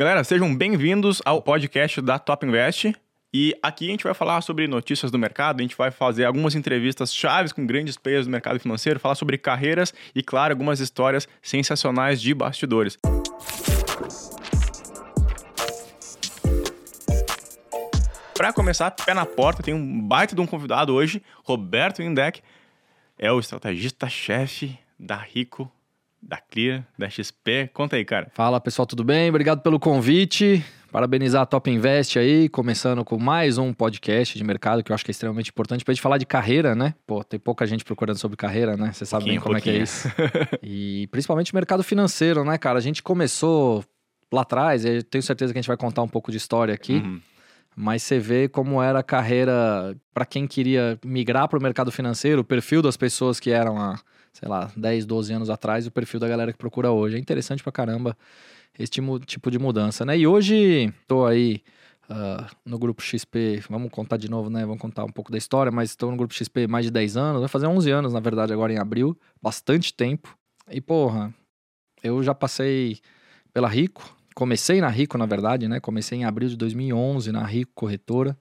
Galera, sejam bem-vindos ao podcast da Top Invest. E aqui a gente vai falar sobre notícias do mercado, a gente vai fazer algumas entrevistas chaves com grandes players do mercado financeiro, falar sobre carreiras e, claro, algumas histórias sensacionais de bastidores. Para começar, pé na porta, tem um baita de um convidado hoje, Roberto Indec, é o estrategista-chefe da Rico, da Clear, da XP. Conta aí, cara. Fala pessoal, tudo bem? Obrigado pelo convite. Parabenizar a Top Invest aí, começando com mais um podcast de mercado que eu acho que é extremamente importante pra gente falar de carreira, né? Pô, tem pouca gente procurando sobre carreira, né? Você sabe bem como é que é isso. e principalmente mercado financeiro, né, cara? A gente começou lá atrás, eu tenho certeza que a gente vai contar um pouco de história aqui. Uhum. Mas você vê como era a carreira para quem queria migrar para o mercado financeiro, o perfil das pessoas que eram há, sei lá, 10, 12 anos atrás o perfil da galera que procura hoje. É interessante pra caramba esse tipo de mudança, né? E hoje estou aí uh, no grupo XP, vamos contar de novo, né? Vamos contar um pouco da história, mas estou no grupo XP mais de 10 anos, vai fazer 11 anos, na verdade, agora em abril, bastante tempo. E porra, eu já passei pela Rico, comecei na Rico, na verdade, né? Comecei em abril de 2011 na Rico Corretora.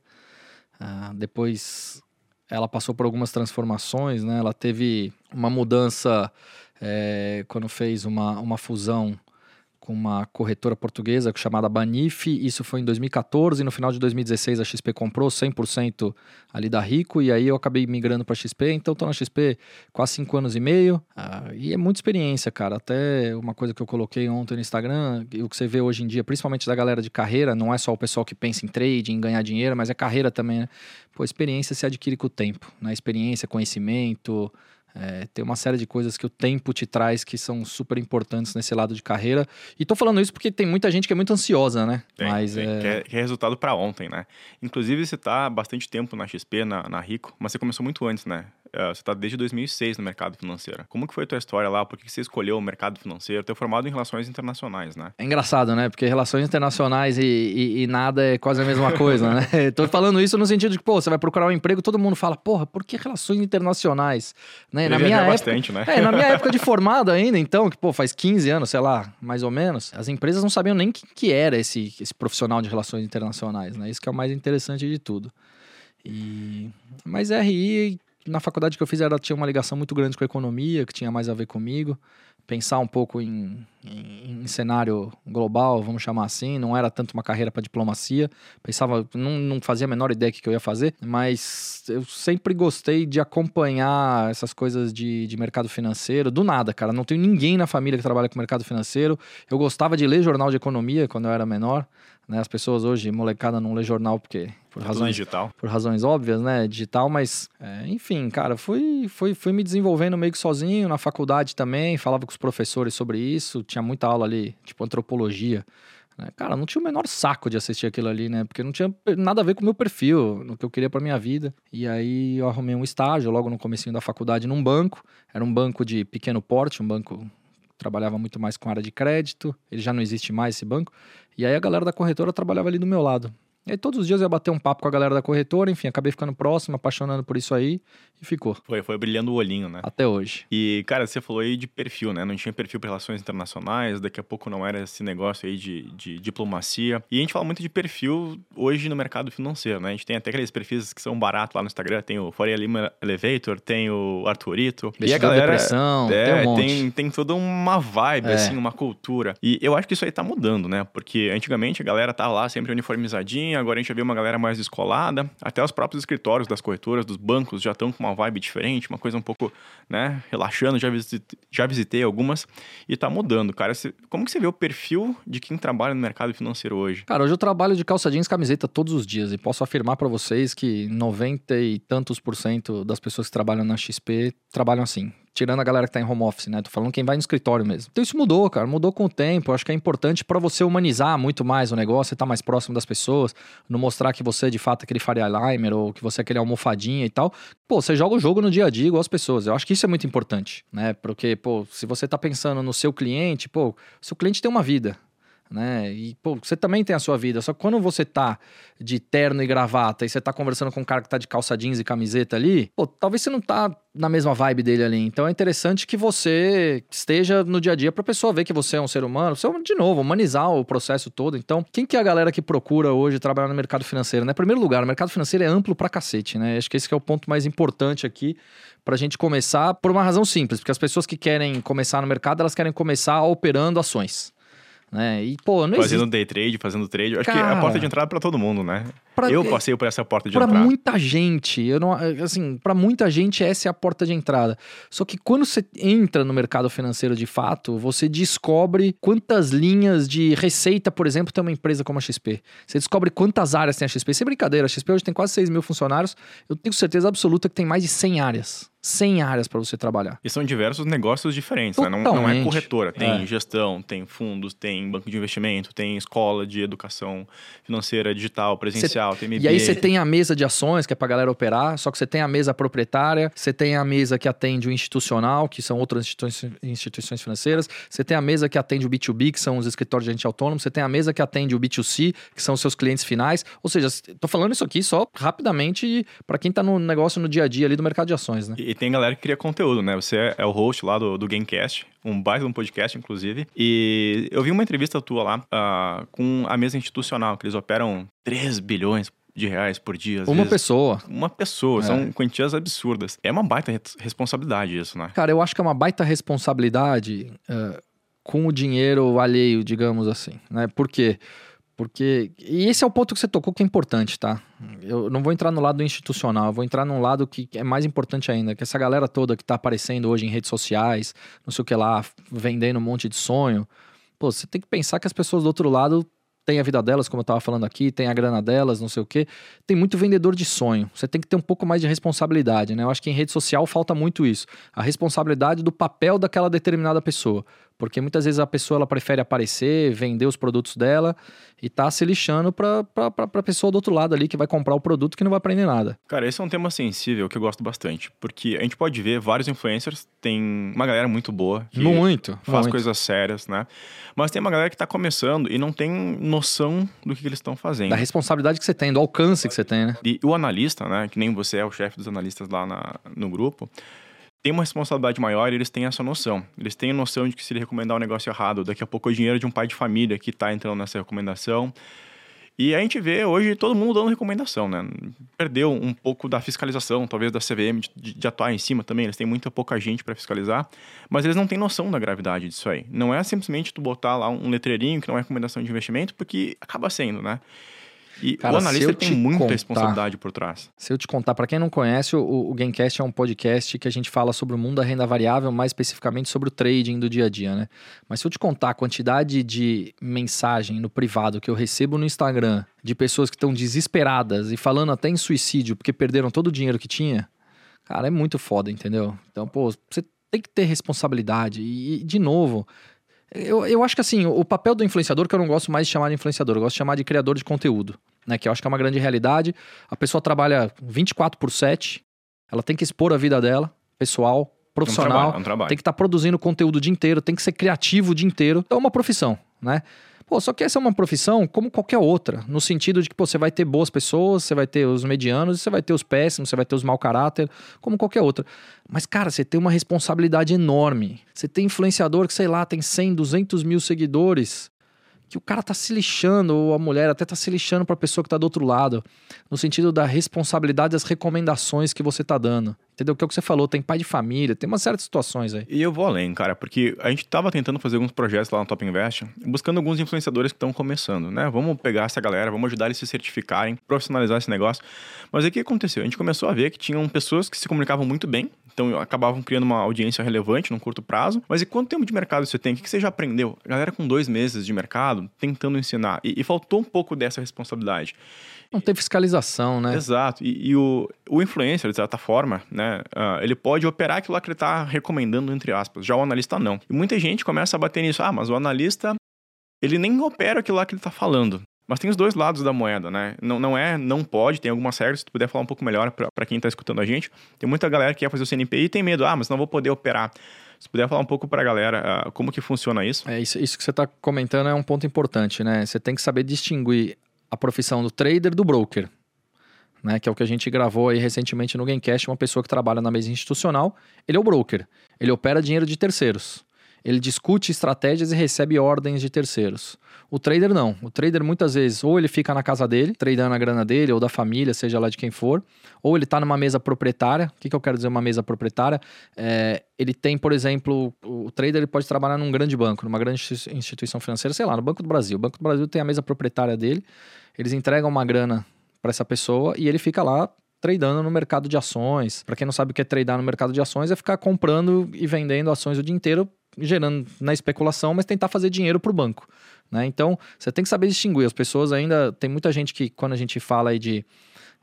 Uh, depois ela passou por algumas transformações, né? Ela teve uma mudança é, quando fez uma, uma fusão com uma corretora portuguesa chamada Banif. Isso foi em 2014 e no final de 2016 a XP comprou 100% ali da Rico e aí eu acabei migrando para XP. Então estou na XP quase 5 anos e meio ah, e é muita experiência, cara. Até uma coisa que eu coloquei ontem no Instagram, o que você vê hoje em dia, principalmente da galera de carreira, não é só o pessoal que pensa em trade, em ganhar dinheiro, mas é carreira também, né? Pô, experiência se adquire com o tempo, né? Experiência, conhecimento, é, tem uma série de coisas que o tempo te traz que são super importantes nesse lado de carreira. E tô falando isso porque tem muita gente que é muito ansiosa, né? Tem, mas tem, é... Quer, quer resultado para ontem, né? Inclusive, você tá bastante tempo na XP, na, na Rico, mas você começou muito antes, né? É, você está desde 2006 no mercado financeiro. Como que foi a tua história lá? Por que você escolheu o mercado financeiro? É formado em relações internacionais, né? É engraçado, né? Porque relações internacionais e, e, e nada é quase a mesma coisa, né? Tô falando isso no sentido de que, pô, você vai procurar um emprego, todo mundo fala, porra, por que relações internacionais? Né? Na minha época, bastante, né? É, na minha época de formado ainda, então, que, pô, faz 15 anos, sei lá, mais ou menos, as empresas não sabiam nem que, que era esse, esse profissional de relações internacionais, né? Isso que é o mais interessante de tudo. E... Mas RI na faculdade que eu fiz, ela tinha uma ligação muito grande com a economia, que tinha mais a ver comigo. Pensar um pouco em, em, em cenário global, vamos chamar assim. Não era tanto uma carreira para diplomacia. Pensava, não, não fazia a menor ideia do que eu ia fazer, mas eu sempre gostei de acompanhar essas coisas de, de mercado financeiro. Do nada, cara. Não tenho ninguém na família que trabalha com mercado financeiro. Eu gostava de ler jornal de economia quando eu era menor. Né? As pessoas hoje, molecada, não lê jornal porque por razões digital. por razões óbvias, né, digital, mas é, enfim, cara, fui, fui, fui me desenvolvendo meio que sozinho na faculdade também, falava com os professores sobre isso, tinha muita aula ali, tipo antropologia. Né? Cara, não tinha o menor saco de assistir aquilo ali, né? Porque não tinha nada a ver com o meu perfil, no que eu queria para minha vida. E aí eu arrumei um estágio logo no comecinho da faculdade num banco. Era um banco de pequeno porte, um banco trabalhava muito mais com área de crédito. Ele já não existe mais esse banco. E aí a galera da corretora trabalhava ali do meu lado. E aí todos os dias eu ia bater um papo com a galera da corretora, enfim, acabei ficando próximo, apaixonando por isso aí e ficou. Foi, foi brilhando o olhinho, né? Até hoje. E, cara, você falou aí de perfil, né? Não tinha perfil para relações internacionais, daqui a pouco não era esse negócio aí de, de diplomacia. E a gente fala muito de perfil hoje no mercado financeiro, né? A gente tem até aqueles perfis que são baratos lá no Instagram, tem o Faria Lima Elevator, tem o Arthurito. e a galera... Depressão, é, tem, um tem, tem toda uma vibe, é. assim, uma cultura. E eu acho que isso aí tá mudando, né? Porque antigamente a galera tava lá sempre uniformizadinha, agora a gente já vê uma galera mais descolada, até os próprios escritórios das corretoras, dos bancos já estão com uma vibe diferente, uma coisa um pouco, né, relaxando, já visitei, já visitei algumas e tá mudando, cara. como que você vê o perfil de quem trabalha no mercado financeiro hoje? Cara, hoje eu trabalho de calça jeans camiseta todos os dias e posso afirmar para vocês que 90 e tantos por cento das pessoas que trabalham na XP trabalham assim tirando a galera que tá em home office, né? Tô falando quem vai no escritório mesmo. Então isso mudou, cara, mudou com o tempo. Eu acho que é importante para você humanizar muito mais o negócio, estar tá mais próximo das pessoas, não mostrar que você é de fato aquele Faria Limer ou que você é aquele almofadinha e tal. Pô, você joga o jogo no dia a dia igual as pessoas. Eu acho que isso é muito importante, né? Porque, pô, se você tá pensando no seu cliente, pô, seu cliente tem uma vida. Né? E, pô, você também tem a sua vida. Só que quando você tá de terno e gravata e você tá conversando com um cara que tá de calça jeans e camiseta ali, pô, talvez você não tá na mesma vibe dele ali. Então é interessante que você esteja no dia a dia pra pessoa ver que você é um ser humano. Você, de novo, humanizar o processo todo. Então, quem que é a galera que procura hoje trabalhar no mercado financeiro, né? Primeiro lugar, o mercado financeiro é amplo pra cacete, né? Acho que esse que é o ponto mais importante aqui pra gente começar por uma razão simples, porque as pessoas que querem começar no mercado, elas querem começar operando ações. Né? E, pô, não Fazendo existe... day trade, fazendo trade. Acho Cara, que é a porta de entrada para todo mundo, né? Pra- Eu passei por essa porta de Pra entrada. muita gente, eu não, assim, para muita gente essa é a porta de entrada. Só que quando você entra no mercado financeiro de fato, você descobre quantas linhas de receita, por exemplo, tem uma empresa como a XP. Você descobre quantas áreas tem a XP. Sem brincadeira, a XP hoje tem quase 6 mil funcionários. Eu tenho certeza absoluta que tem mais de 100 áreas. 100 áreas para você trabalhar. E são diversos negócios diferentes, né? Não, não é corretora. Tem É. gestão, tem fundos, tem banco de investimento, tem escola de educação financeira digital, presencial, tem MBA. E aí você tem a mesa de ações, que é pra galera operar, só que você tem a mesa proprietária, você tem a mesa que atende o institucional, que são outras instituições, instituições financeiras, você tem a mesa que atende o B2B, que são os escritórios de agente autônomo, você tem a mesa que atende o B2C, que são os seus clientes finais. Ou seja, tô falando isso aqui só rapidamente para quem tá no negócio no dia a dia ali do mercado de ações, né? E tem galera que cria conteúdo, né? Você é- o host lá do, do Gamecast, um baita um podcast, inclusive. E eu vi uma entrevista tua lá ah, com a mesa institucional, que eles operam 3 bilhões de reais por dia. Uma vezes. pessoa. Uma pessoa, É. são quantias absurdas. É uma baita res- responsabilidade isso, né? Cara, eu acho que é uma baita responsabilidade eh, com o dinheiro alheio, digamos assim, né? Por quê? Porque. E esse é o ponto que você tocou que é importante, tá? Eu não vou entrar no lado institucional, eu vou entrar num lado que é mais importante ainda, que essa galera toda que tá aparecendo hoje em redes sociais, não sei o que lá, vendendo um monte de sonho. Pô, você tem que pensar que as pessoas do outro lado têm a vida delas, como eu tava falando aqui, tem a grana delas, não sei o quê. Tem muito vendedor de sonho. Você tem que ter um pouco mais de responsabilidade, né? Eu acho que em rede social falta muito isso. A responsabilidade do papel daquela determinada pessoa. Porque muitas vezes a pessoa ela prefere aparecer, vender os produtos dela e tá se lixando pra, pra, pra, pra pessoa do outro lado ali que vai comprar o produto que não vai aprender nada. Cara, esse é um tema sensível que eu gosto bastante. Porque a gente pode ver vários influencers, tem uma galera muito boa que Muito. faz muito. coisas sérias, né? Mas tem uma galera que tá começando e não tem noção do que, que eles estão fazendo. Da responsabilidade que você tem, do alcance que você tem, né? E o analista, né, que nem você é o chefe dos analistas lá na- no grupo, tem uma responsabilidade maior e eles têm essa noção. Eles têm a noção de que se ele recomendar um negócio errado, daqui a pouco é o dinheiro de um pai de família que tá entrando nessa recomendação. E a gente vê hoje todo mundo dando recomendação, né? Perdeu um pouco da fiscalização, talvez da CVM, de- de atuar em cima também. Eles têm muita pouca gente para fiscalizar, mas eles não têm noção da gravidade disso aí. Não é simplesmente tu botar lá um letreirinho que não é recomendação de investimento, porque acaba sendo, né? E Cara, o analista tem te muita contar- responsabilidade por trás. Se eu te contar, para quem não conhece, o, o Gamecast é um podcast que a gente fala sobre o mundo da renda variável, mais especificamente sobre o trading do dia a dia, né? Mas se eu te contar a quantidade de mensagem no privado que eu recebo no Instagram de pessoas que estão desesperadas e falando até em suicídio porque perderam todo o dinheiro que tinha, cara, é muito foda, entendeu? Então, pô, você tem que ter responsabilidade. E, e, de novo, eu, eu acho que assim, o papel do influenciador, que eu não gosto mais de chamar de influenciador, eu gosto de chamar de criador de conteúdo, né? Que eu acho que é uma grande realidade. A pessoa trabalha 24 por 7, ela tem que expor a vida dela, pessoal, É um profissional, trabalho, é um trabalho. tem que estar produzindo conteúdo o dia inteiro, tem que ser criativo o dia inteiro. É uma profissão, né? Pô, só que essa é uma profissão como qualquer outra, no sentido de que pô, você vai ter boas pessoas, você vai ter os medianos, você vai ter os péssimos, você vai ter os mau caráter, como qualquer outra. Mas, cara, você tem uma responsabilidade enorme. Você tem influenciador que, sei lá, tem 100, 200 mil seguidores, que o cara tá se lixando, ou a mulher até tá se lixando pra pessoa que tá do outro lado, no sentido da responsabilidade das recomendações que você tá dando. Entendeu? Que é o que você falou, tem pai de família, tem uma série de situações aí. E eu vou além, cara, porque a gente tava tentando fazer alguns projetos lá no Top Invest, buscando alguns influenciadores que estão começando, né? Vamos pegar essa galera, vamos ajudar eles a se certificarem, profissionalizar esse negócio. Mas aí o que aconteceu? A gente começou a ver que tinham pessoas que se comunicavam muito bem, então acabavam criando uma audiência relevante num curto prazo. Mas e quanto tempo de mercado você tem? O que você já aprendeu? A galera com dois meses de mercado tentando ensinar. E, e faltou um pouco dessa responsabilidade. Não tem fiscalização, né? Exato. E, e o, o influencer, de certa forma, né, ah, ele pode operar aquilo lá que ele está recomendando, entre aspas. Já o analista não. E muita gente começa a bater nisso. Ah, mas o analista, ele nem opera aquilo lá que ele está falando. Mas tem os dois lados da moeda, né? Não, não é, não pode, tem algumas regras. Se tu puder falar um pouco melhor para quem está escutando a gente. Tem muita galera que quer fazer o CNPI e tem medo. Ah, mas não vou poder operar. Se puder falar um pouco para a galera uh, como que funciona isso. É isso, isso que você está comentando é um ponto importante, né? Você tem que saber distinguir a profissão do trader do broker. Né, que é o que a gente gravou aí recentemente no Gamecast, uma pessoa que trabalha na mesa institucional, ele é o broker, ele opera dinheiro de terceiros. Ele discute estratégias e recebe ordens de terceiros. O trader não. O trader muitas vezes ou ele fica na casa dele, tradando a grana dele ou da família, seja lá de quem for, ou ele está numa mesa proprietária. O que, que eu quero dizer uma mesa proprietária? É, ele tem, por exemplo, o trader ele pode trabalhar num grande banco, numa grande instituição financeira, sei lá, no Banco do Brasil. O Banco do Brasil tem a mesa proprietária dele, eles entregam uma grana para essa pessoa e ele fica lá tradando no mercado de ações. Para quem não sabe o que é tradar no mercado de ações, é ficar comprando e vendendo ações o dia inteiro gerando na especulação, mas tentar fazer dinheiro para o banco. Né? Então, você tem que saber distinguir. As pessoas ainda. Tem muita gente que, quando a gente fala aí de.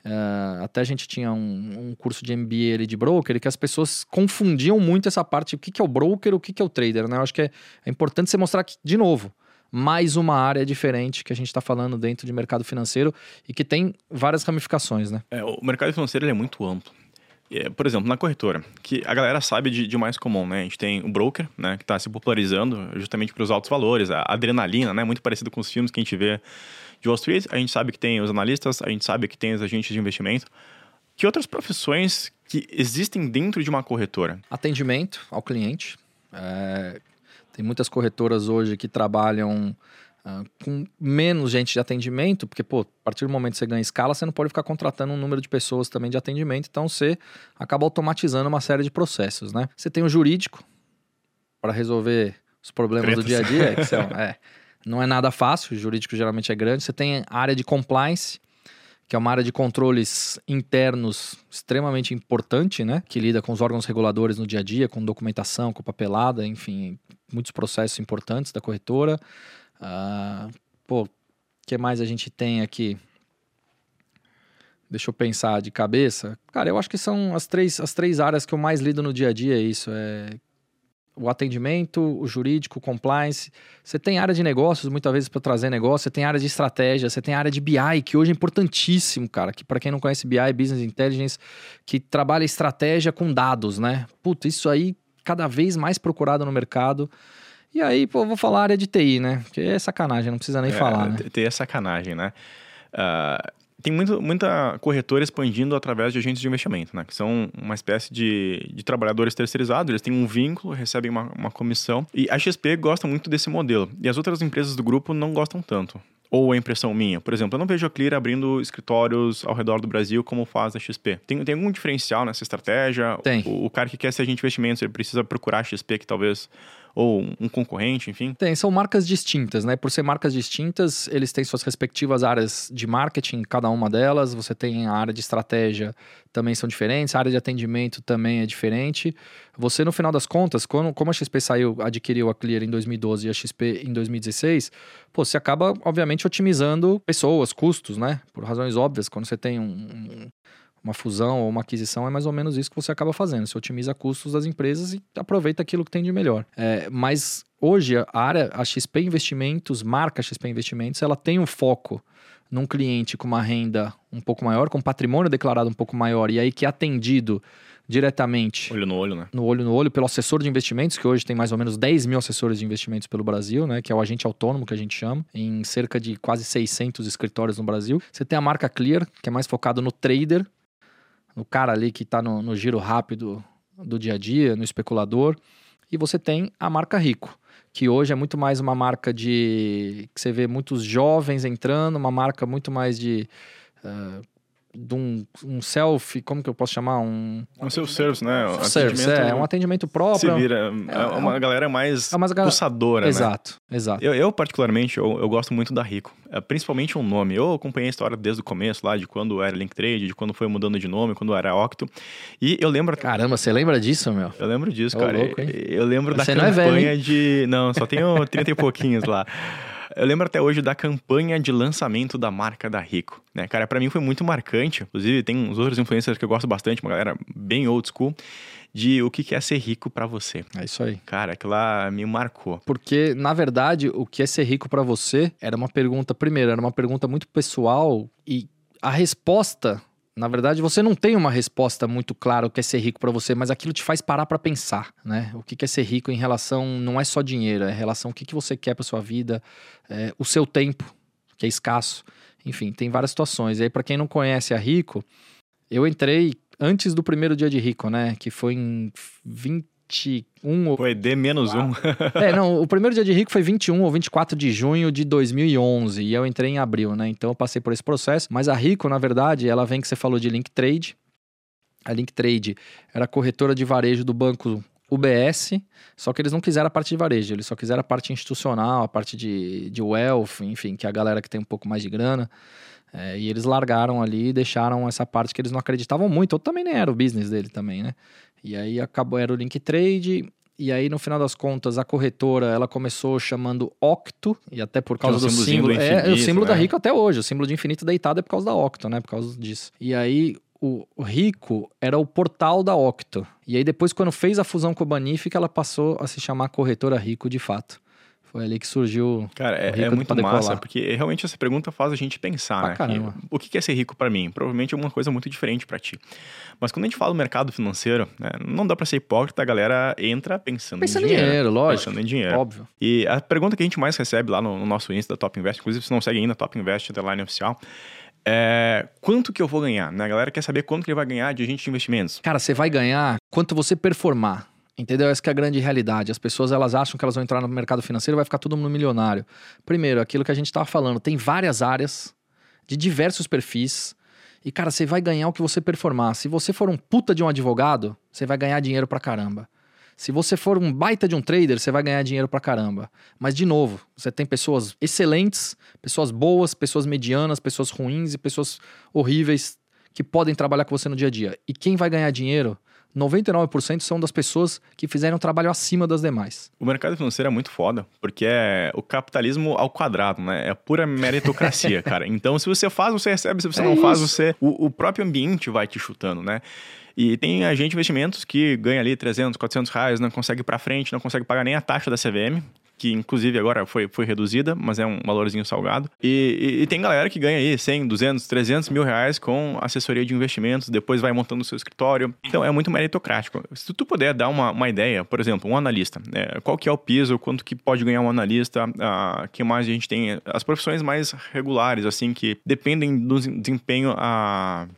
Uh, até a gente tinha um, um, curso de MBA ali de broker, que as pessoas confundiam muito essa parte, o que, que é o broker, o que, que é o trader, né? Eu acho que é, é importante você mostrar que, de novo, mais uma área diferente que a gente está falando dentro de mercado financeiro e que tem várias ramificações, né? É, o mercado financeiro é muito amplo. É, por exemplo, na corretora, que a galera sabe de, de, mais comum, né? A gente tem o broker, né? Que está se popularizando justamente para os altos valores, a adrenalina, né? Muito parecido com os filmes que a gente vê de Wall Street. A gente sabe que tem os analistas, a gente sabe que tem os agentes de investimento. Que outras profissões que existem dentro de uma corretora? Atendimento ao cliente. É, tem muitas corretoras hoje que trabalham Uh, com menos gente de atendimento, porque, pô, a partir do momento que você ganha escala, você não pode ficar contratando um número de pessoas também de atendimento, então você acaba automatizando uma série de processos, né? Você tem o jurídico para resolver os problemas do dia a dia, são, é, não é nada fácil, o jurídico geralmente é grande. Você tem a área de compliance, que é uma área de controles internos extremamente importante, né? Que lida com os órgãos reguladores no dia a dia, com documentação, com papelada, enfim, muitos processos importantes da corretora. Uh, pô, o que mais a gente tem aqui? Deixa eu pensar de cabeça. Cara, eu acho que são as três, as três áreas que eu mais lido no dia a dia. É isso. É o atendimento, o jurídico, o compliance. Você tem área de negócios, muitas vezes, para trazer negócio. Você tem área de estratégia. Você tem área de BI, que hoje é importantíssimo, cara. Que para quem não conhece BI, Business Intelligence, que trabalha estratégia com dados, né? Puta, isso aí cada vez mais procurado no mercado. E aí, pô, vou falar área de TI, né? Porque é sacanagem, não precisa nem é, falar, né? TI é sacanagem, né? Uh, tem muito, muita corretora expandindo através de agentes de investimento, né? Que são uma espécie de, de trabalhadores terceirizados, eles têm um vínculo, recebem uma, uma comissão. E a XP gosta muito desse modelo. E as outras empresas do grupo não gostam tanto. Ou é impressão minha? Por exemplo, eu não vejo a Clear abrindo escritórios ao redor do Brasil como faz a XP. Tem, tem algum diferencial nessa estratégia? Tem. O, o cara que quer ser agente de investimentos, ele precisa procurar a XP que talvez ou um concorrente, enfim? Tem, são marcas distintas, né? Por ser marcas distintas, eles têm suas respectivas áreas de marketing, cada uma delas. Você tem a área de estratégia, também são diferentes, a área de atendimento também é diferente. Você, no final das contas, quando, como a XP saiu, adquiriu a Clear em 2012 e a XP em 2016, pô, você acaba, obviamente, otimizando pessoas, custos, né? Por razões óbvias, quando você tem um, um uma fusão ou uma aquisição, é mais ou menos isso que você acaba fazendo. Você otimiza custos das empresas e aproveita aquilo que tem de melhor. É, mas hoje a área, a XP Investimentos, marca XP Investimentos, ela tem um foco num cliente com uma renda um pouco maior, com patrimônio declarado um pouco maior, e aí que é atendido diretamente. Olho no olho, né? No olho no olho, pelo assessor de investimentos, que hoje tem mais ou menos 10 mil assessores de investimentos pelo Brasil, né? Que é o agente autônomo que a gente chama, em cerca de quase 600 escritórios no Brasil. Você tem a marca Clear, que é mais focado no trader, no cara ali que está no, no giro rápido do dia a dia, no especulador. E você tem a marca Rico, que hoje é muito mais uma marca de. que você vê muitos jovens entrando, uma marca muito mais de. Uh, de um, um self, como que eu posso chamar? Um, um self-service, né? Um service, é, um atendimento próprio. Se vira, é, é uma é galera mais é uma pulsadora, exato, né? Exato, eu, eu, particularmente, eu, eu, gosto muito da Rico. É, principalmente um nome. Eu acompanhei a história desde o começo lá, de quando era Linktrade, de quando foi mudando de nome, quando era Octo. E eu lembro... Caramba, você lembra disso, meu? Eu lembro disso, cara. Louco, eu lembro você da campanha é velho, de... Não, só tenho 30 e pouquinhos lá. Eu lembro até hoje da campanha de lançamento da marca da Rico, né? Cara, para mim foi muito marcante. Inclusive, tem uns outros influencers que eu gosto bastante, uma galera bem old school de o que é ser rico para você. É isso aí. Cara, aquilo lá me marcou. Porque, na verdade, o que é ser rico para você era uma pergunta, primeiro, era uma pergunta muito pessoal e a resposta Na verdade, você não tem uma resposta muito clara o que é ser rico para você, mas aquilo te faz parar para pensar, né? O que é ser rico em relação não é só dinheiro, é em relação ao que, que você quer para sua vida, é, o seu tempo, que é escasso. Enfim, tem várias situações. E aí, para quem não conhece a Rico, eu entrei antes do primeiro dia de Rico, né? Que foi em 20 21 ou... Foi D menos 1. é, não, o primeiro dia de rico foi 21 ou 24 de junho de 2011 e eu entrei em abril, né? Então eu passei por esse processo, mas a Rico, na verdade, ela vem que você falou de Link Trade. A Link Trade era corretora de varejo do banco UBS, só que eles não quiseram a parte de varejo, eles só quiseram a parte institucional, a parte de, de wealth, enfim, que é a galera que tem um pouco mais de grana. É, e eles largaram ali e deixaram essa parte que eles não acreditavam muito, ou também nem era o business dele também, né? E aí acabou, era o link trade, e aí, no final das contas, a corretora ela começou chamando Octo, e até por causa é do símbolo. Do é, é, o símbolo né? da Rico até hoje. O símbolo de infinito deitado é por causa da Octo, né? Por causa disso. E aí, o, o Rico era o portal da Octo. E aí, depois, quando fez a fusão com a Banifica, ela passou a se chamar Corretora Rico de fato. Foi ali que surgiu. Cara, é, é muito massa, porque realmente essa pergunta faz a gente pensar, né? Caramba. O que é ser rico para mim? Provavelmente é uma coisa muito diferente para ti. Mas quando a gente fala do mercado financeiro, né, não dá para ser hipócrita, a galera entra pensando, pensando em dinheiro. dinheiro lógico. Pensando em dinheiro. Óbvio. E a pergunta que a gente mais recebe lá no, no nosso Insta da Top Invest, inclusive se não segue ainda, Top Invest, underline oficial, é, quanto que eu vou ganhar? Né? A galera quer saber quanto que ele vai ganhar de agente de investimentos. Cara, você vai ganhar quanto você performar. Entendeu? Essa é a grande realidade. As pessoas elas acham que elas vão entrar no mercado financeiro e vai ficar todo mundo milionário. Primeiro, aquilo que a gente estava falando, tem várias áreas de diversos perfis. E, cara, você vai ganhar o que você performar. Se você for um puta de um advogado, você vai ganhar dinheiro pra caramba. Se você for um baita de um trader, você vai ganhar dinheiro pra caramba. Mas, de novo, você tem pessoas excelentes, pessoas boas, pessoas medianas, pessoas ruins e pessoas horríveis que podem trabalhar com você no dia a dia. E quem vai ganhar dinheiro 99% são das pessoas que fizeram trabalho acima das demais. O mercado financeiro é muito foda, porque é o capitalismo ao quadrado, né? É pura meritocracia, cara. Então, se você faz, você recebe, se você é não isso. faz, você. O, o próprio ambiente vai te chutando, né? E tem agente de investimentos que ganha ali 300, 400 reais, não consegue ir para frente, não consegue pagar nem a taxa da CVM, que inclusive agora foi, foi reduzida, mas é um valorzinho salgado. E, e, e, tem galera que ganha aí 100, 200, 300 mil reais com assessoria de investimentos, depois vai montando o seu escritório. Então é muito meritocrático. Se tu puder dar uma, uma ideia, por exemplo, um analista, né? qual que é o piso, quanto que pode ganhar um analista, ah, que mais a gente tem? As profissões mais regulares, assim, que dependem do desempenho a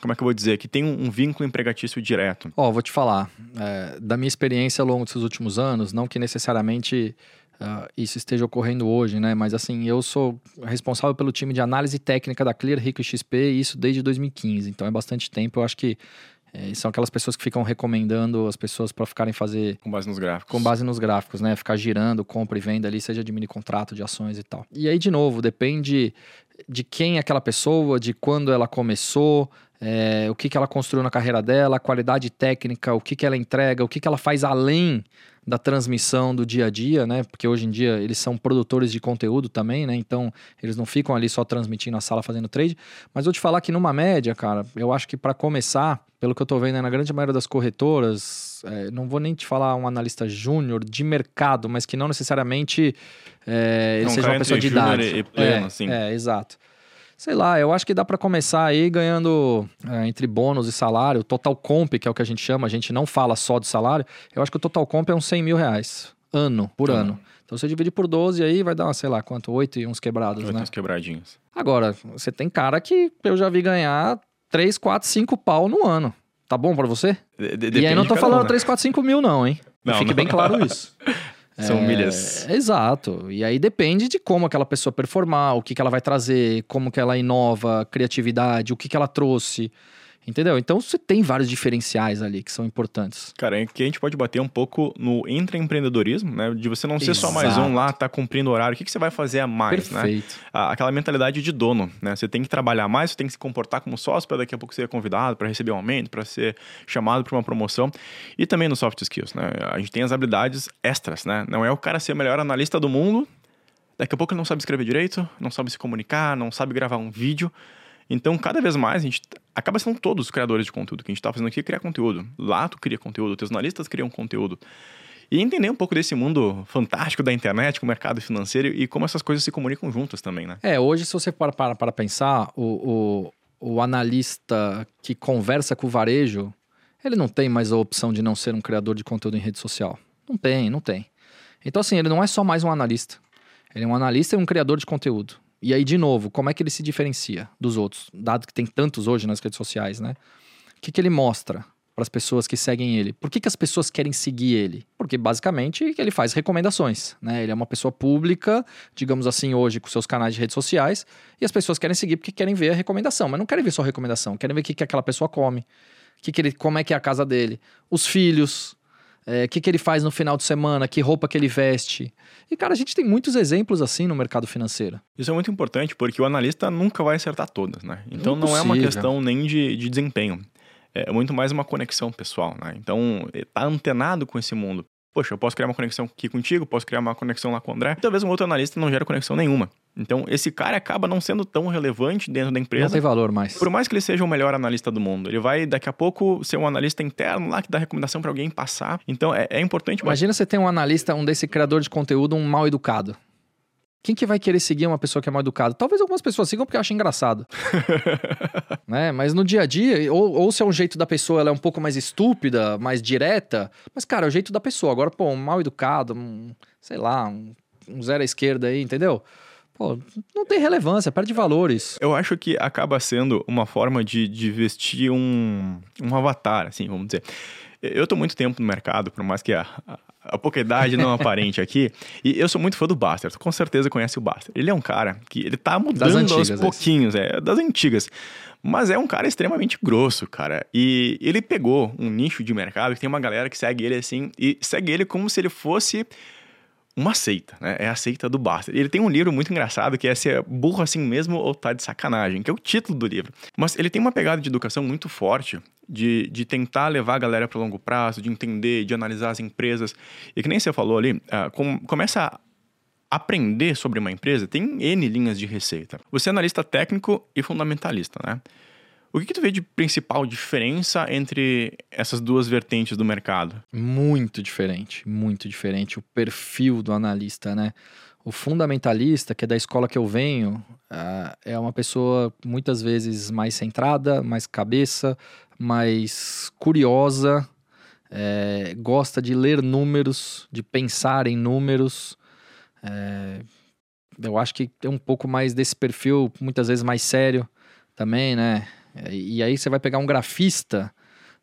como é que eu vou dizer, que tem um, um vínculo empregatício direto. Ó, oh, vou te falar, é, da minha experiência ao longo desses últimos anos, não que necessariamente uh, isso esteja ocorrendo hoje, né? Mas assim, eu sou responsável pelo time de análise técnica da Clear Rico XP e isso desde 2015. Então é bastante tempo. Eu acho que é, são aquelas pessoas que ficam recomendando as pessoas para ficarem fazer. Com base nos gráficos. Com base nos gráficos, né? Ficar girando, compra e venda ali, seja de mini contrato, de ações e tal. E aí, de novo, depende de quem é aquela pessoa, de quando ela começou, é, o que, que ela construiu na carreira dela, a qualidade técnica, o que, que ela entrega, o que, que ela faz além da transmissão do dia a dia, né? Porque hoje em dia eles são produtores de conteúdo também, né? Então eles não ficam ali só transmitindo a sala fazendo trade. Mas vou te falar que numa média, cara, eu acho que para começar, pelo que eu tô vendo na grande maioria das corretoras, é, não vou nem te falar um analista júnior de mercado, mas que não necessariamente é, ele seja uma pessoa de idade. E pleno, é, assim. é, exato. Sei lá, eu acho que dá para começar aí ganhando é, entre bônus e salário, total comp, que é o que a gente chama, a gente não fala só de salário. Eu acho que o total comp é uns 100 mil reais, ano, por ano. ano. Então você divide por 12 aí vai dar, sei lá, quanto? 8 e uns quebrados, 8 né? uns quebradinhos. Agora, você tem cara que eu já vi ganhar 3, 4, 5 pau no ano. Tá bom para você? De e aí não tô falando um, né? 3, 4, 5 mil não, hein? Não, Fique não. bem claro isso. São é, milhas. Exato. E aí depende de como aquela pessoa performar, o que, que ela vai trazer, como que ela inova, criatividade, o que, que ela trouxe. Entendeu? Então você tem vários diferenciais ali que são importantes. Cara, é que a gente pode bater um pouco no intraempreendedorismo, né? De você não ser Exato. só mais um lá, tá cumprindo horário. O que, que você vai fazer a mais, né? Perfeito. né? Aquela mentalidade de dono, né? Você tem que trabalhar mais, você tem que se comportar como sócio para daqui a pouco ser convidado, para receber um aumento, para ser chamado para uma promoção. E também no soft skills, né? A gente tem as habilidades extras, né? Não é o cara ser o melhor analista do mundo, daqui a pouco ele não sabe escrever direito, não sabe se comunicar, não sabe gravar um vídeo. Então, cada vez mais, a gente acaba sendo todos os criadores de conteúdo. que a gente está fazendo aqui é criar conteúdo. Lá tu cria conteúdo, teus analistas criam conteúdo. E entender um pouco desse mundo fantástico da internet, com o mercado financeiro e como essas coisas se comunicam juntas também, né? É, hoje, se você para para, para pensar, o, o o analista que conversa com o varejo, ele não tem mais a opção de não ser um criador de conteúdo em rede social. Não tem, não tem. Então, assim, ele não é só mais um analista. Ele é um analista e um criador de conteúdo. E aí, de novo, como é que ele se diferencia dos outros? Dado que tem tantos hoje nas redes sociais, né? O que, que ele mostra para as pessoas que seguem ele? Por que, que as pessoas querem seguir ele? Porque, basicamente, ele faz recomendações, né? Ele é uma pessoa pública, digamos assim, hoje, com seus canais de redes sociais, e as pessoas querem seguir porque querem ver a recomendação. Mas não querem ver só a recomendação, querem ver o que, que aquela pessoa come, que que ele, como é que é a casa dele, os filhos, o é, que, que ele faz no final de semana, que roupa que ele veste. E, cara, a gente tem muitos exemplos assim no mercado financeiro. Isso é muito importante, porque o analista nunca vai acertar todas, né? Então Impossível. não é uma questão nem de, de desempenho. É muito mais uma conexão pessoal, né? Então, tá antenado com esse mundo. Poxa, eu posso criar uma conexão aqui contigo, posso criar uma conexão lá com o André. Talvez um outro analista não gere conexão nenhuma. Então, esse cara acaba não sendo tão relevante dentro da empresa. Não tem valor mais. Por mais que ele seja o melhor analista do mundo. Ele vai, daqui a pouco, ser um analista interno lá que dá recomendação para alguém passar. Então, é, é importante... Imagina mas... você ter um analista, um desse criador de conteúdo, um mal educado. Quem que vai querer seguir uma pessoa que é mal educada? Talvez algumas pessoas sigam porque acham engraçado. né? Mas no dia a dia, ou, ou se é um jeito da pessoa, ela é um pouco mais estúpida, mais direta. Mas, cara, é o jeito da pessoa. Agora, pô, um mal educado, um, sei lá, um, um zero à esquerda aí, entendeu? Pô, não tem relevância, perde valores. Eu acho que acaba sendo uma forma de, de vestir um, um avatar, assim, vamos dizer. Eu tô muito tempo no mercado, por mais que a, a pouca idade não aparente aqui. E eu sou muito fã do Buster, com certeza conhece o Buster. Ele é um cara que ele tá mudando antigas, aos pouquinhos, é, das antigas. Mas é um cara extremamente grosso, cara. E ele pegou um nicho de mercado que tem uma galera que segue ele assim, e segue ele como se ele fosse uma seita, né? É a seita do Buster. Ele tem um livro muito engraçado que é Se é burro assim mesmo ou tá de sacanagem, que é o título do livro. Mas ele tem uma pegada de educação muito forte, de, de tentar levar a galera para longo prazo, de entender, de analisar as empresas. E que nem você falou ali, uh, com, começa a aprender sobre uma empresa, tem N linhas de receita. Você é analista técnico e fundamentalista, né? O que, que tu vê de principal diferença entre essas duas vertentes do mercado? Muito diferente, muito diferente. O perfil do analista, né? O fundamentalista, que é da escola que eu venho, uh, é uma pessoa muitas vezes mais centrada, mais cabeça, mais curiosa, é, gosta de ler números, de pensar em números. É, eu acho que tem um pouco mais desse perfil, muitas vezes mais sério também, né? E aí você vai pegar um grafista.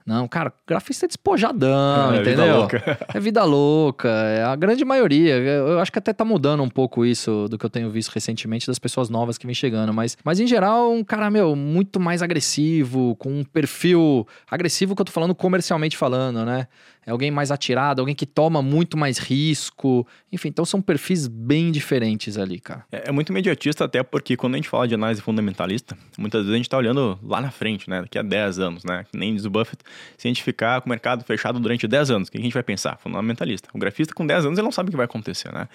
Não, cara, grafista é despojadão, é, entendeu? Vida louca. é vida louca. É a grande maioria. Eu acho que até tá mudando um pouco isso do que eu tenho visto recentemente das pessoas novas que vêm chegando. Mas, mas em geral, um cara, meu, muito mais agressivo, com um perfil agressivo que eu tô falando comercialmente falando, né? é alguém mais atirado, alguém que toma muito mais risco. Enfim, então são perfis bem diferentes ali, cara. É, é muito imediatista, até porque quando a gente fala de análise fundamentalista, muitas vezes a gente está olhando lá na frente, né? Daqui a 10 anos, né? Que nem diz o Buffett, se a gente ficar com o mercado fechado durante 10 anos, o que a gente vai pensar? Fundamentalista. O grafista com 10 anos ele não sabe o que vai acontecer, né?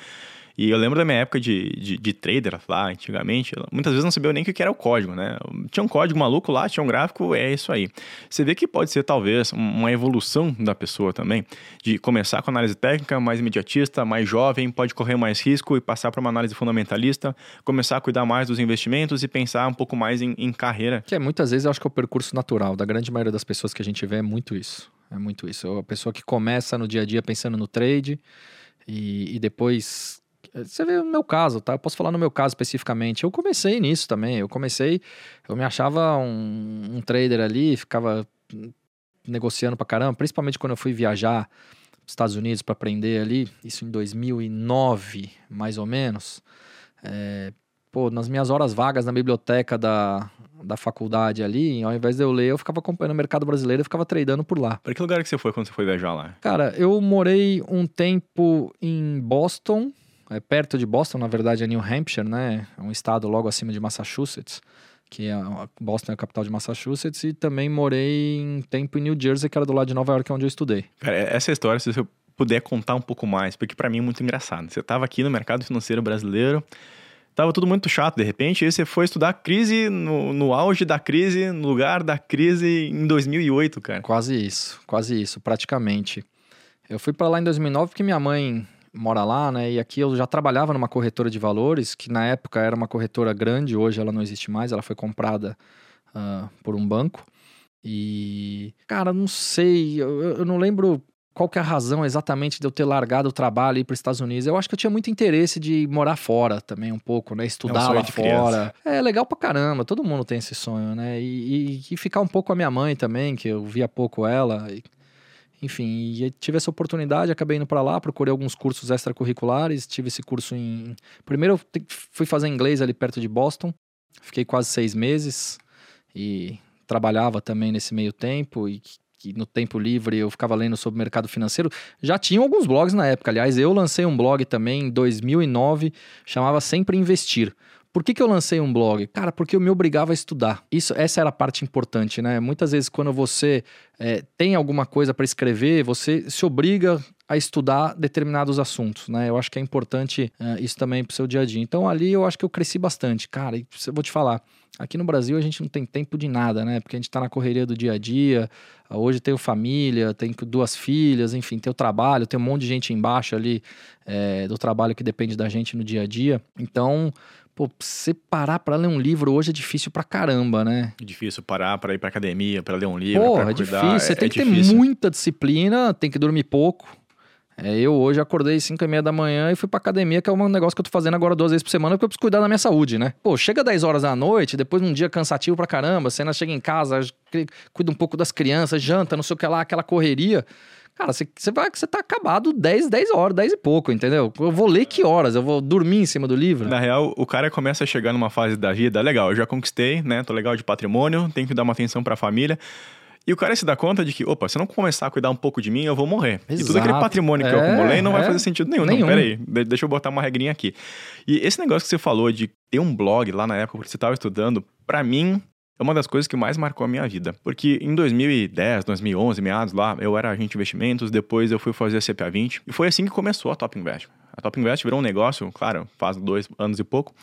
E eu lembro da minha época de, de, de trader lá, antigamente, muitas vezes não sabia nem o que era o código, né? Tinha um código maluco lá, tinha um gráfico, é isso aí. Você vê que pode ser talvez uma evolução da pessoa também, de começar com análise técnica, mais imediatista, mais jovem, pode correr mais risco e passar para uma análise fundamentalista, começar a cuidar mais dos investimentos e pensar um pouco mais em, em carreira. Que é muitas vezes eu acho que é o percurso natural da grande maioria das pessoas que a gente vê é muito isso. É muito isso. É a pessoa que começa no dia a dia pensando no trade e, e depois você vê no meu caso, tá? Eu posso falar no meu caso especificamente. Eu comecei nisso também. Eu comecei, eu me achava um, um trader ali, ficava negociando pra caramba, principalmente quando eu fui viajar nos Estados Unidos para aprender ali, isso em 2009, mais ou menos. É, pô, nas minhas horas vagas na biblioteca da, da faculdade ali, ao invés de eu ler, eu ficava acompanhando o mercado brasileiro e ficava tradando por lá. Para que lugar que você foi quando você foi viajar lá? Cara, eu morei um tempo em Boston, é perto de Boston, na verdade é New Hampshire, né? É um estado logo acima de Massachusetts, que é Boston é a capital de Massachusetts, e também morei um tempo em New Jersey, que era do lado de Nova York, onde eu estudei. Cara, essa história, se você puder contar um pouco mais, porque para mim é muito engraçado. Você estava aqui no mercado financeiro brasileiro, tava tudo muito chato de repente, e você foi estudar crise no, no auge da crise, no lugar da crise em 2008, cara. Quase isso, quase isso, praticamente. Eu fui para lá em 2009 porque minha mãe mora lá, né? E aqui eu já trabalhava numa corretora de valores, que na época era uma corretora grande, hoje ela não existe mais, ela foi comprada uh, por um banco. E, cara, não sei, eu, eu não lembro qual que é a razão exatamente de eu ter largado o trabalho e ir para os Estados Unidos. Eu acho que eu tinha muito interesse de morar fora também um pouco, né? Estudar é um lá fora. É legal pra caramba, todo mundo tem esse sonho, né? E, e, e, ficar um pouco com a minha mãe também, que eu via pouco ela. E, enfim, e tive essa oportunidade, acabei indo para lá, procurei alguns cursos extracurriculares, tive esse curso em... Primeiro eu fui fazer inglês ali perto de Boston, fiquei quase seis meses e trabalhava também nesse meio tempo e que no tempo livre eu ficava lendo sobre mercado financeiro. Já tinham alguns blogs na época. Aliás, eu lancei um blog também em 2009, chamava Sempre Investir. Por que, que eu lancei um blog? Cara, porque eu me obrigava a estudar. Isso, essa era a parte importante, né? Muitas vezes, quando você é, tem alguma coisa para escrever, você se obriga a estudar determinados assuntos, né? Eu acho que é importante é, isso também para o seu dia a dia. Então, ali eu acho que eu cresci bastante. Cara, e eu vou te falar, aqui no Brasil a gente não tem tempo de nada, né? Porque a gente está na correria do dia a dia. Hoje tenho família, tenho duas filhas, enfim, tenho trabalho, tem um monte de gente embaixo ali é, do trabalho que depende da gente no dia a dia. Então, Pô, você parar pra ler um livro hoje é difícil pra caramba, né? É difícil parar pra ir pra academia, pra ler um livro. Pô, é difícil. Você é, tem é que difícil. ter muita disciplina, tem que dormir pouco. É, eu hoje acordei 5 e meia da manhã e fui pra academia, que é um negócio que eu tô fazendo agora duas vezes por semana, porque eu preciso cuidar da minha saúde, né? Pô, chega 10 horas da noite, depois de um dia cansativo pra caramba, você ainda chega em casa, cuida um pouco das crianças, janta, não sei o que lá, aquela correria. Cara, você, vai você tá acabado 10, 10 horas, 10 e pouco, entendeu? Eu vou ler que horas? Eu vou dormir em cima do livro? Na real, o cara começa a chegar numa fase da vida, legal, eu já conquistei, né? Tô legal de patrimônio, tenho que dar uma atenção pra família. E o cara se dá conta de que, opa, se eu não começar a cuidar um pouco de mim, eu vou morrer. Exato. E tudo aquele patrimônio que é, eu acumulei não é, vai fazer sentido nenhum. nenhum. Não, peraí, deixa eu botar uma regrinha aqui. E esse negócio que você falou de ter um blog lá na época que você estava estudando, para mim, é uma das coisas que mais marcou a minha vida. Porque em 2010, 2011, meados lá, eu era agente de investimentos, depois eu fui fazer a CPA 20, e foi assim que começou a Top Invest. A Top Invest virou um negócio, claro, faz dois anos e pouco,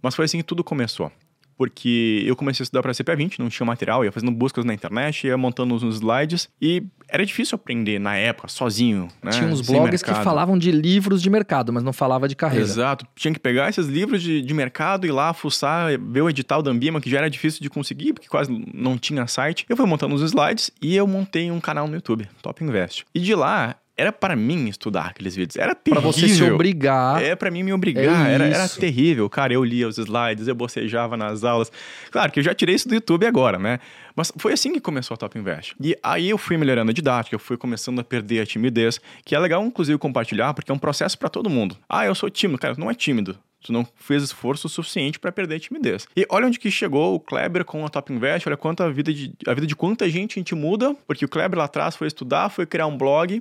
mas foi assim que tudo começou porque eu comecei a estudar para CPA20, não tinha material, ia fazendo buscas na internet, ia montando uns slides e era difícil aprender na época, sozinho. Né? Tinha uns blogs que falavam de livros de mercado, mas não falava de carreira. Exato. Tinha que pegar esses livros de, de mercado, ir lá, fuçar, ver o edital da Ambima, que já era difícil de conseguir, porque quase não tinha site. Eu fui montando os slides e eu montei um canal no YouTube, Top Invest. E de lá era para mim estudar aqueles vídeos. Era terrível. Pra você se obrigar. É para mim me obrigar. É era, era terrível. Cara, eu lia os slides, eu bocejava nas aulas. Claro que eu já tirei isso do YouTube agora, né? Mas foi assim que começou a Top Invest. E aí eu fui melhorando a didática, eu fui começando a perder a timidez, que é legal, inclusive, compartilhar, porque é um processo para todo mundo. Ah, eu sou tímido. Cara, não é tímido. Tu não fez esforço suficiente para perder a timidez. E olha onde que chegou o Kleber com a Top Invest, olha quanto a vida de, a vida de quanta gente a gente muda, porque o Kleber lá atrás foi estudar, foi criar um blog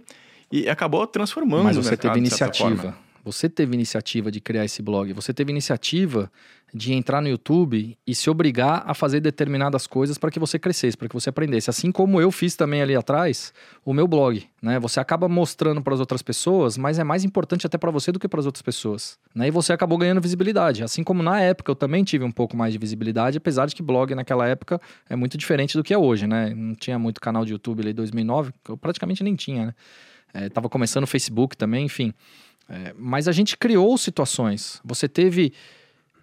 e acabou transformando Mas você teve iniciativa. Você teve iniciativa de criar esse blog. Você teve iniciativa de entrar no YouTube e se obrigar a fazer determinadas coisas para que você crescesse, para que você aprendesse. Assim como eu fiz também ali atrás o meu blog, né? Você acaba mostrando para as outras pessoas, mas é mais importante até para você do que para as outras pessoas. Né? E você acabou ganhando visibilidade. Assim como na época eu também tive um pouco mais de visibilidade, apesar de que blog naquela época é muito diferente do que é hoje, né? Não tinha muito canal de YouTube ali em 2009, eu praticamente nem tinha, né? Estava é, começando o Facebook também, enfim. É, mas a gente criou situações. Você teve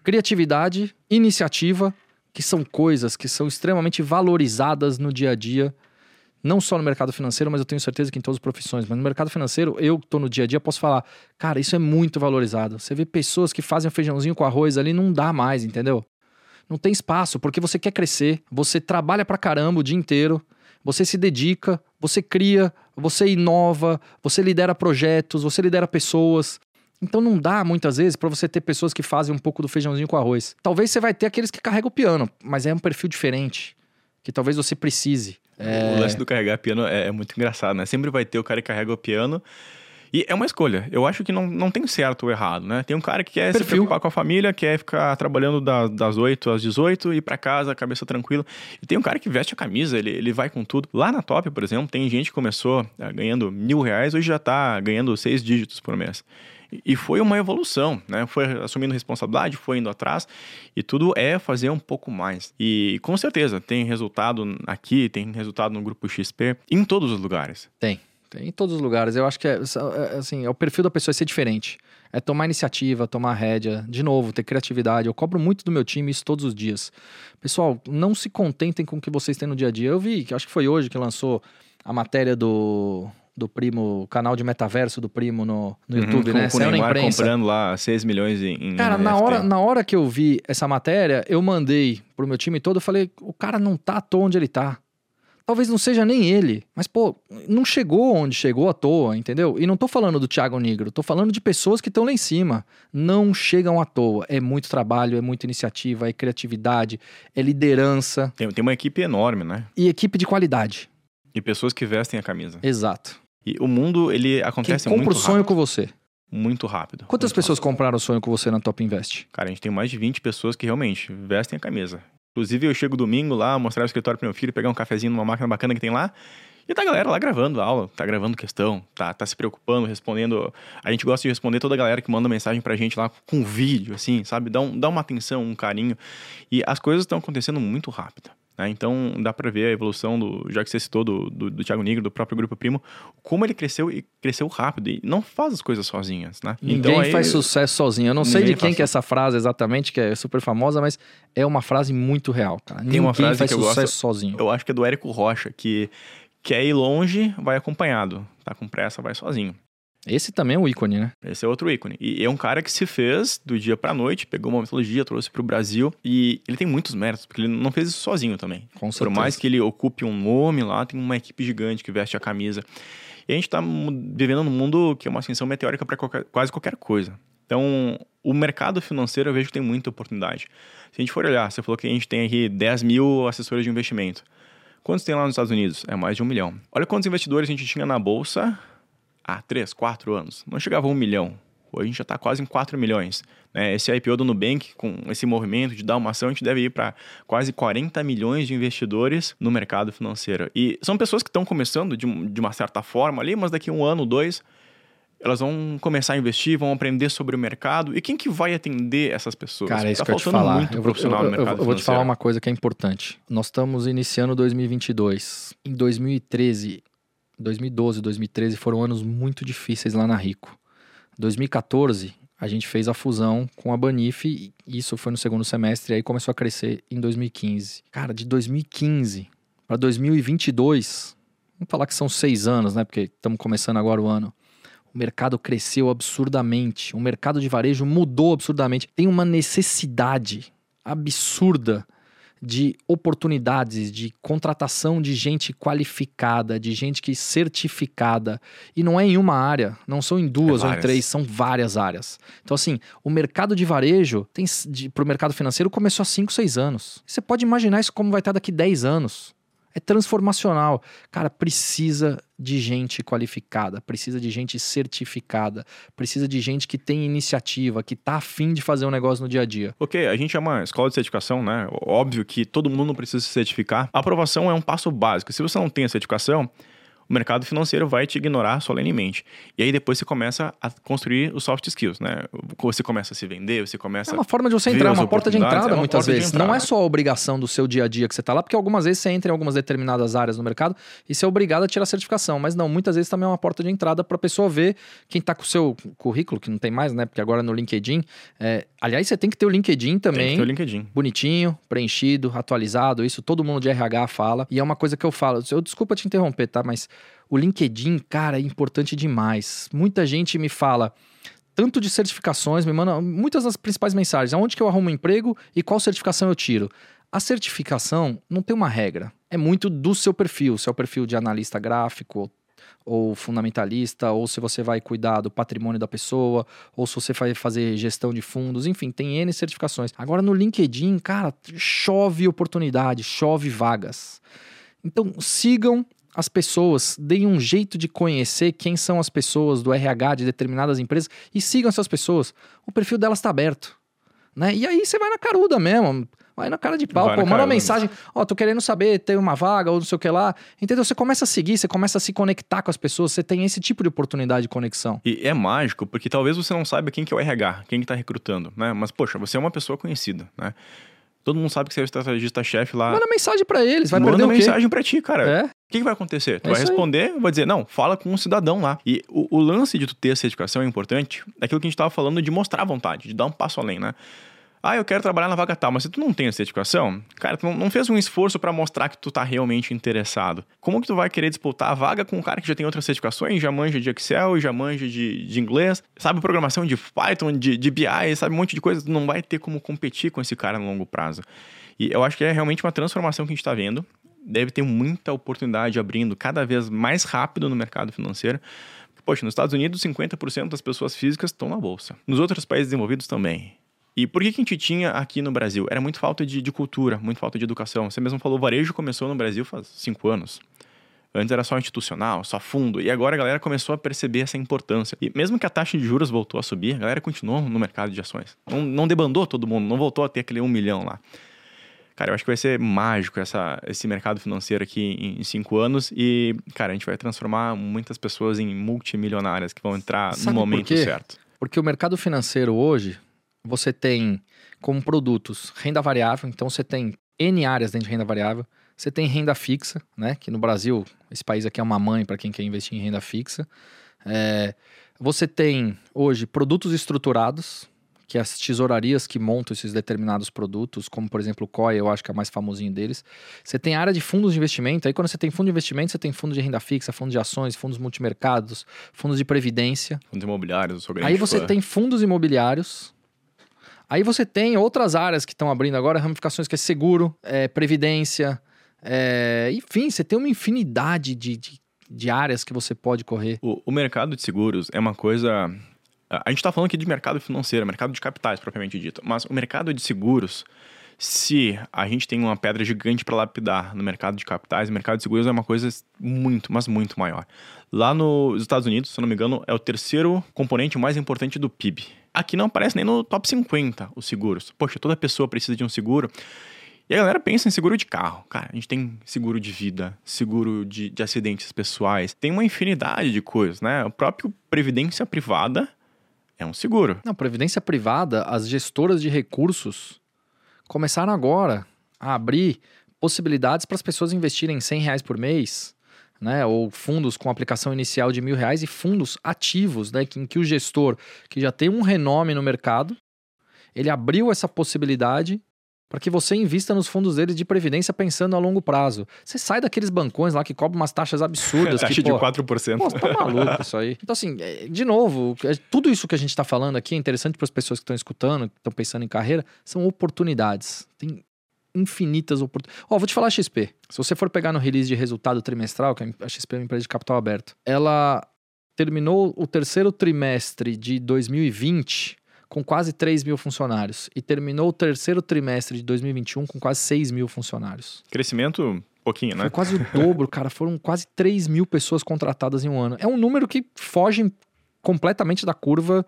criatividade, iniciativa, que são coisas que são extremamente valorizadas no dia a dia, não só no mercado financeiro, mas eu tenho certeza que em todas as profissões. Mas no mercado financeiro, eu estou no dia a dia, posso falar, cara, isso é muito valorizado. Você vê pessoas que fazem feijãozinho com arroz ali, não dá mais, entendeu? Não tem espaço, porque você quer crescer, você trabalha pra caramba o dia inteiro, você se dedica, você cria, você inova, você lidera projetos, você lidera pessoas. Então não dá muitas vezes para você ter pessoas que fazem um pouco do feijãozinho com arroz. Talvez você vai ter aqueles que carregam o piano, mas é um perfil diferente, que talvez você precise. É... O lance do carregar piano é, é, muito engraçado, né? Sempre vai ter o cara que carrega o piano e é uma escolha. Eu acho que não, não tem certo ou errado, né? Tem um cara que quer Perfil. se preocupar com a família, quer ficar trabalhando das, das 8 às 18 e ir pra casa, cabeça tranquila. E tem um cara que veste a camisa, ele, ele vai com tudo. Lá na Top, por exemplo, tem gente que começou é, ganhando mil reais, hoje já tá ganhando seis dígitos por mês. E foi uma evolução, né? Foi assumindo responsabilidade, foi indo atrás e tudo é fazer um pouco mais. E com certeza tem resultado aqui, tem resultado no grupo XP, em todos os lugares. Tem Tem em todos os lugares. Eu acho que é, é, assim, é o perfil da pessoa é ser diferente. É tomar iniciativa, tomar rédea, de novo, ter criatividade. Eu cobro muito do meu time isso todos os dias. Pessoal, não se contentem com o que vocês têm no dia a dia. Eu vi, acho que foi hoje que lançou a matéria do do primo, canal de metaverso do primo no, no uhum, YouTube, com, né? Com Neymar na comprando lá 6 milhões em, em Cara, na hora, na hora que eu vi essa matéria, eu mandei pro meu time todo, eu falei, o cara não tá à toa onde ele tá. Talvez não seja nem ele, mas pô, não chegou onde chegou à toa, entendeu? E não tô falando do Thiago Negro, tô falando de pessoas que estão lá em cima. Não chegam à toa. É muito trabalho, é muita iniciativa, é criatividade, é liderança. Tem, tem uma equipe enorme, né? E equipe de qualidade. E pessoas que vestem a camisa. Exato. E o mundo, ele acontece Quem compra muito o sonho rápido. com você. Muito rápido. Quantas muito pessoas rápido. compraram o sonho com você na Top Invest? Cara, a gente tem mais de 20 pessoas que realmente vestem a camisa. Inclusive, eu chego domingo lá, mostrar o escritório pro meu filho, pegar um cafezinho numa máquina bacana que tem lá. E tá a galera lá gravando a aula, tá gravando questão, tá, tá se preocupando, respondendo. A gente gosta de responder toda a galera que manda mensagem pra gente lá com vídeo, assim, sabe? Dá, um, dá uma atenção, um carinho. E as coisas estão acontecendo muito rápido. Né? Então dá pra ver a evolução do, já que você citou, do, do, do Thiago Negro, do próprio Grupo Primo, como ele cresceu e cresceu rápido. E não faz as coisas sozinhas, né? Ninguém então, aí, faz sucesso sozinho. Eu não sei de quem que é essa frase exatamente, que é super famosa, mas é uma frase muito real, cara. Tem uma frase faz que eu sucesso gosto. sozinho. Eu acho que é do Érico Rocha, que quer ir longe, vai acompanhado. Tá com pressa, vai sozinho. Esse também é um ícone, né? Esse é outro ícone. E é um cara que se fez do dia pra noite, pegou uma metodologia, trouxe pro Brasil. E ele tem muitos méritos, porque ele não fez isso sozinho também. Com Por certeza. mais que ele ocupe um nome lá, tem uma equipe gigante que veste a camisa. E a gente tá vivendo num mundo que é uma ascensão meteórica para quase qualquer coisa. Então, o mercado financeiro eu vejo que tem muita oportunidade. Se a gente for olhar, você falou que a gente tem aqui 10 mil assessores de investimento. Quantos tem lá nos Estados Unidos? É mais de um milhão. Olha quantos investidores a gente tinha na bolsa há 3, 4 anos. Não chegava a um milhão. Hoje a gente já está quase em 4 milhões. né? Esse IPO do Nubank, com esse movimento de dar uma ação, a gente deve ir para quase 40 milhões de investidores no mercado financeiro. E são pessoas que estão começando de, de uma certa forma ali, mas daqui a um ano, dois, elas vão começar a investir, vão aprender sobre o mercado. E quem que vai atender essas pessoas? Cara, é isso tá que eu te falar. muito Eu vou, profissional eu- no eu- mercado eu vou te falar uma coisa que é importante. Nós estamos iniciando 2022. Em 2013, 2012, 2013 foram anos muito difíceis lá na Rico. 2014, a gente fez a fusão com a Banif, e isso foi no segundo semestre, e aí começou a crescer em 2015. Cara, de 2015 para 2022, vamos falar que são seis anos, né? Porque estamos começando agora o ano. O mercado cresceu absurdamente. O mercado de varejo mudou absurdamente. Tem uma necessidade absurda de oportunidades, de contratação de gente qualificada, de gente que certificada. E não é em uma área, não são em duas É ou em três, são várias áreas. Então, assim, o mercado de varejo tem para o mercado financeiro começou há 5, 6 anos. Você pode imaginar isso como vai estar daqui 10 anos. É transformacional. Cara, precisa de gente qualificada, precisa de gente certificada, precisa de gente que tem iniciativa, que tá afim de fazer um negócio no dia a dia. Ok, a gente é uma escola de certificação, né? Óbvio que todo mundo precisa se certificar. A aprovação é um passo básico. Se você não tem a certificação, o mercado financeiro vai te ignorar solenemente. E aí depois você começa a construir os soft skills, né? Você começa a se vender, você começa É uma forma de você entrar, uma porta de entrada é muitas vezes. Não é só a obrigação do seu dia a dia que você tá lá, porque algumas vezes você entra em algumas determinadas áreas no mercado e você é obrigado a tirar a certificação. Mas não, muitas vezes também é uma porta de entrada para a pessoa ver quem tá com o seu currículo, que não tem mais, né? Porque agora no LinkedIn. é, Aliás, você tem que ter o LinkedIn Tem que também. ter o LinkedIn. bonitinho, preenchido, atualizado, isso todo mundo de RH fala. E é uma coisa que eu falo, eu desculpa te interromper, tá? Mas o LinkedIn, cara, é importante demais. Muita gente me fala tanto de certificações, me manda muitas das principais mensagens, aonde que eu arrumo um emprego e qual certificação eu tiro. A certificação não tem uma regra, é muito do seu perfil, se é o perfil de analista gráfico ou fundamentalista, ou se você vai cuidar do patrimônio da pessoa, ou se você vai fazer gestão de fundos, enfim, tem N certificações. Agora no LinkedIn, cara, chove oportunidade, chove vagas. Então sigam as pessoas, deem um jeito de conhecer quem são as pessoas do RH de determinadas empresas e sigam essas pessoas. O perfil delas está aberto. Né? E aí você vai na caruda mesmo. Vai na cara de pau, Vai pô, manda uma mensagem, ó, tô querendo saber, tem uma vaga ou não sei o que lá. Entendeu? Você começa a seguir, você começa a se conectar com as pessoas, você tem esse tipo de oportunidade de conexão. E é mágico, porque talvez você não saiba quem que é o RH, quem que tá recrutando, né? Mas, poxa, você é uma pessoa conhecida, né? Todo mundo sabe que você é o estrategista-chefe lá. Manda mensagem pra eles, vai Manda perder o quê? mensagem pra ti, cara. É? O que, que vai acontecer? Tu É vai isso aí. responder, vai dizer, não, fala com um cidadão lá. E o, o lance de tu ter essa certificação é importante, é aquilo que a gente tava falando de mostrar vontade, de dar um passo além, né? Ah, eu quero trabalhar na vaga tal, mas se tu não tem a certificação, cara, tu não, fez um esforço pra mostrar que tu tá realmente interessado. Como que tu vai querer disputar a vaga com um cara que já tem outras certificações, já manja de Excel, já manja de, de inglês, sabe programação de Python, de, de BI, sabe um monte de coisa, tu não vai ter como competir com esse cara no longo prazo. E eu acho que é realmente uma transformação que a gente está vendo. Deve ter muita oportunidade abrindo cada vez mais rápido no mercado financeiro. Poxa, nos Estados Unidos, 50% das pessoas físicas estão na bolsa. Nos outros países desenvolvidos também. E por que, que a gente tinha aqui no Brasil? Era muito falta de, de cultura, muito falta de educação. Você mesmo falou, o varejo começou no Brasil faz cinco anos. Antes era só institucional, só fundo. E agora a galera começou a perceber essa importância. E mesmo que a taxa de juros voltou a subir, a galera continuou no mercado de ações. Não, não debandou todo mundo, não voltou a ter aquele um milhão lá. Cara, eu acho que vai ser mágico essa, esse mercado financeiro aqui em, em cinco anos. E, cara, a gente vai transformar muitas pessoas em multimilionárias que vão entrar Sabe no por momento quê? certo. Porque o mercado financeiro hoje, você tem como produtos renda variável, então você tem N áreas dentro de renda variável. Você tem renda fixa, né? Que no Brasil, esse país aqui é uma mãe para quem quer investir em renda fixa. É, você tem hoje produtos estruturados, que é as tesourarias que montam esses determinados produtos, como por exemplo o COI, eu acho que é o mais famosinho deles. Você tem a área de fundos de investimento, aí quando você tem fundo de investimento, você tem fundo de renda fixa, fundo de ações, fundos multimercados, fundos de previdência. Fundos imobiliários, eu sou grande Aí você fã. tem fundos imobiliários. Aí você tem outras áreas que estão abrindo agora, ramificações que é seguro, é, previdência, é, enfim, você tem uma infinidade de, de, de áreas que você pode correr. O, o mercado de seguros é uma coisa. A gente está falando aqui de mercado financeiro, mercado de capitais, propriamente dito. Mas o mercado de seguros, se a gente tem uma pedra gigante para lapidar no mercado de capitais, o mercado de seguros é uma coisa muito, mas muito maior. Lá nos Estados Unidos, se não me engano, é o terceiro componente mais importante do PIB. Aqui não aparece nem no top 50 os seguros. Poxa, toda pessoa precisa de um seguro. E a galera pensa em seguro de carro. Cara, a gente tem seguro de vida, seguro de, de acidentes pessoais. Tem uma infinidade de coisas, né? O próprio Previdência Privada é um seguro. Não, previdência privada, as gestoras de recursos começaram agora a abrir possibilidades para as pessoas investirem 100 reais por mês, né? Ou fundos com aplicação inicial de mil reais e fundos ativos, né? que- Em que o gestor, que já tem um renome no mercado, ele abriu essa possibilidade para que você invista nos fundos dele de previdência pensando a longo prazo. Você sai daqueles bancões lá que cobram umas taxas absurdas. Taxa que, de pô, 4%. Pô, tá maluco isso aí. Então, assim, é, de novo, é, tudo isso que a gente tá falando aqui é interessante para as pessoas que estão escutando, que estão pensando em carreira, são oportunidades. Tem infinitas oportunidades. Ó, vou te falar a XP. Se você for pegar no release de resultado trimestral, que a XP é uma empresa de capital aberto, ela terminou o terceiro trimestre de 2020 com quase 3 mil funcionários e terminou o terceiro trimestre de 2021 com quase 6 mil funcionários. Crescimento, pouquinho, né? Foi quase o dobro, cara. Foram quase 3 mil pessoas contratadas em um ano. É um número que foge completamente da curva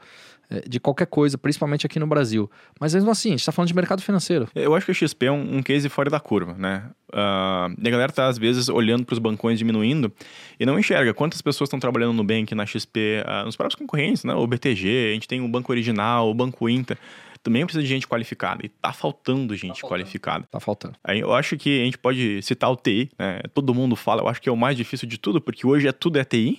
de qualquer coisa, principalmente aqui no Brasil. Mas mesmo assim, a gente tá falando de mercado financeiro. Eu acho que a XP é um, um case fora da curva, né? E a galera tá, às vezes, olhando para os bancões diminuindo e não enxerga quantas pessoas estão trabalhando no Nubank, na XP, ah, nos próprios concorrentes, né? O BTG, a gente tem o Banco Original, o Banco Inter. Também precisa de gente qualificada. E tá faltando gente faltando. qualificada. Tá faltando. Aí eu acho que a gente pode citar o TI, né? Todo mundo fala, eu acho que é o mais difícil de tudo, porque hoje é tudo é TI.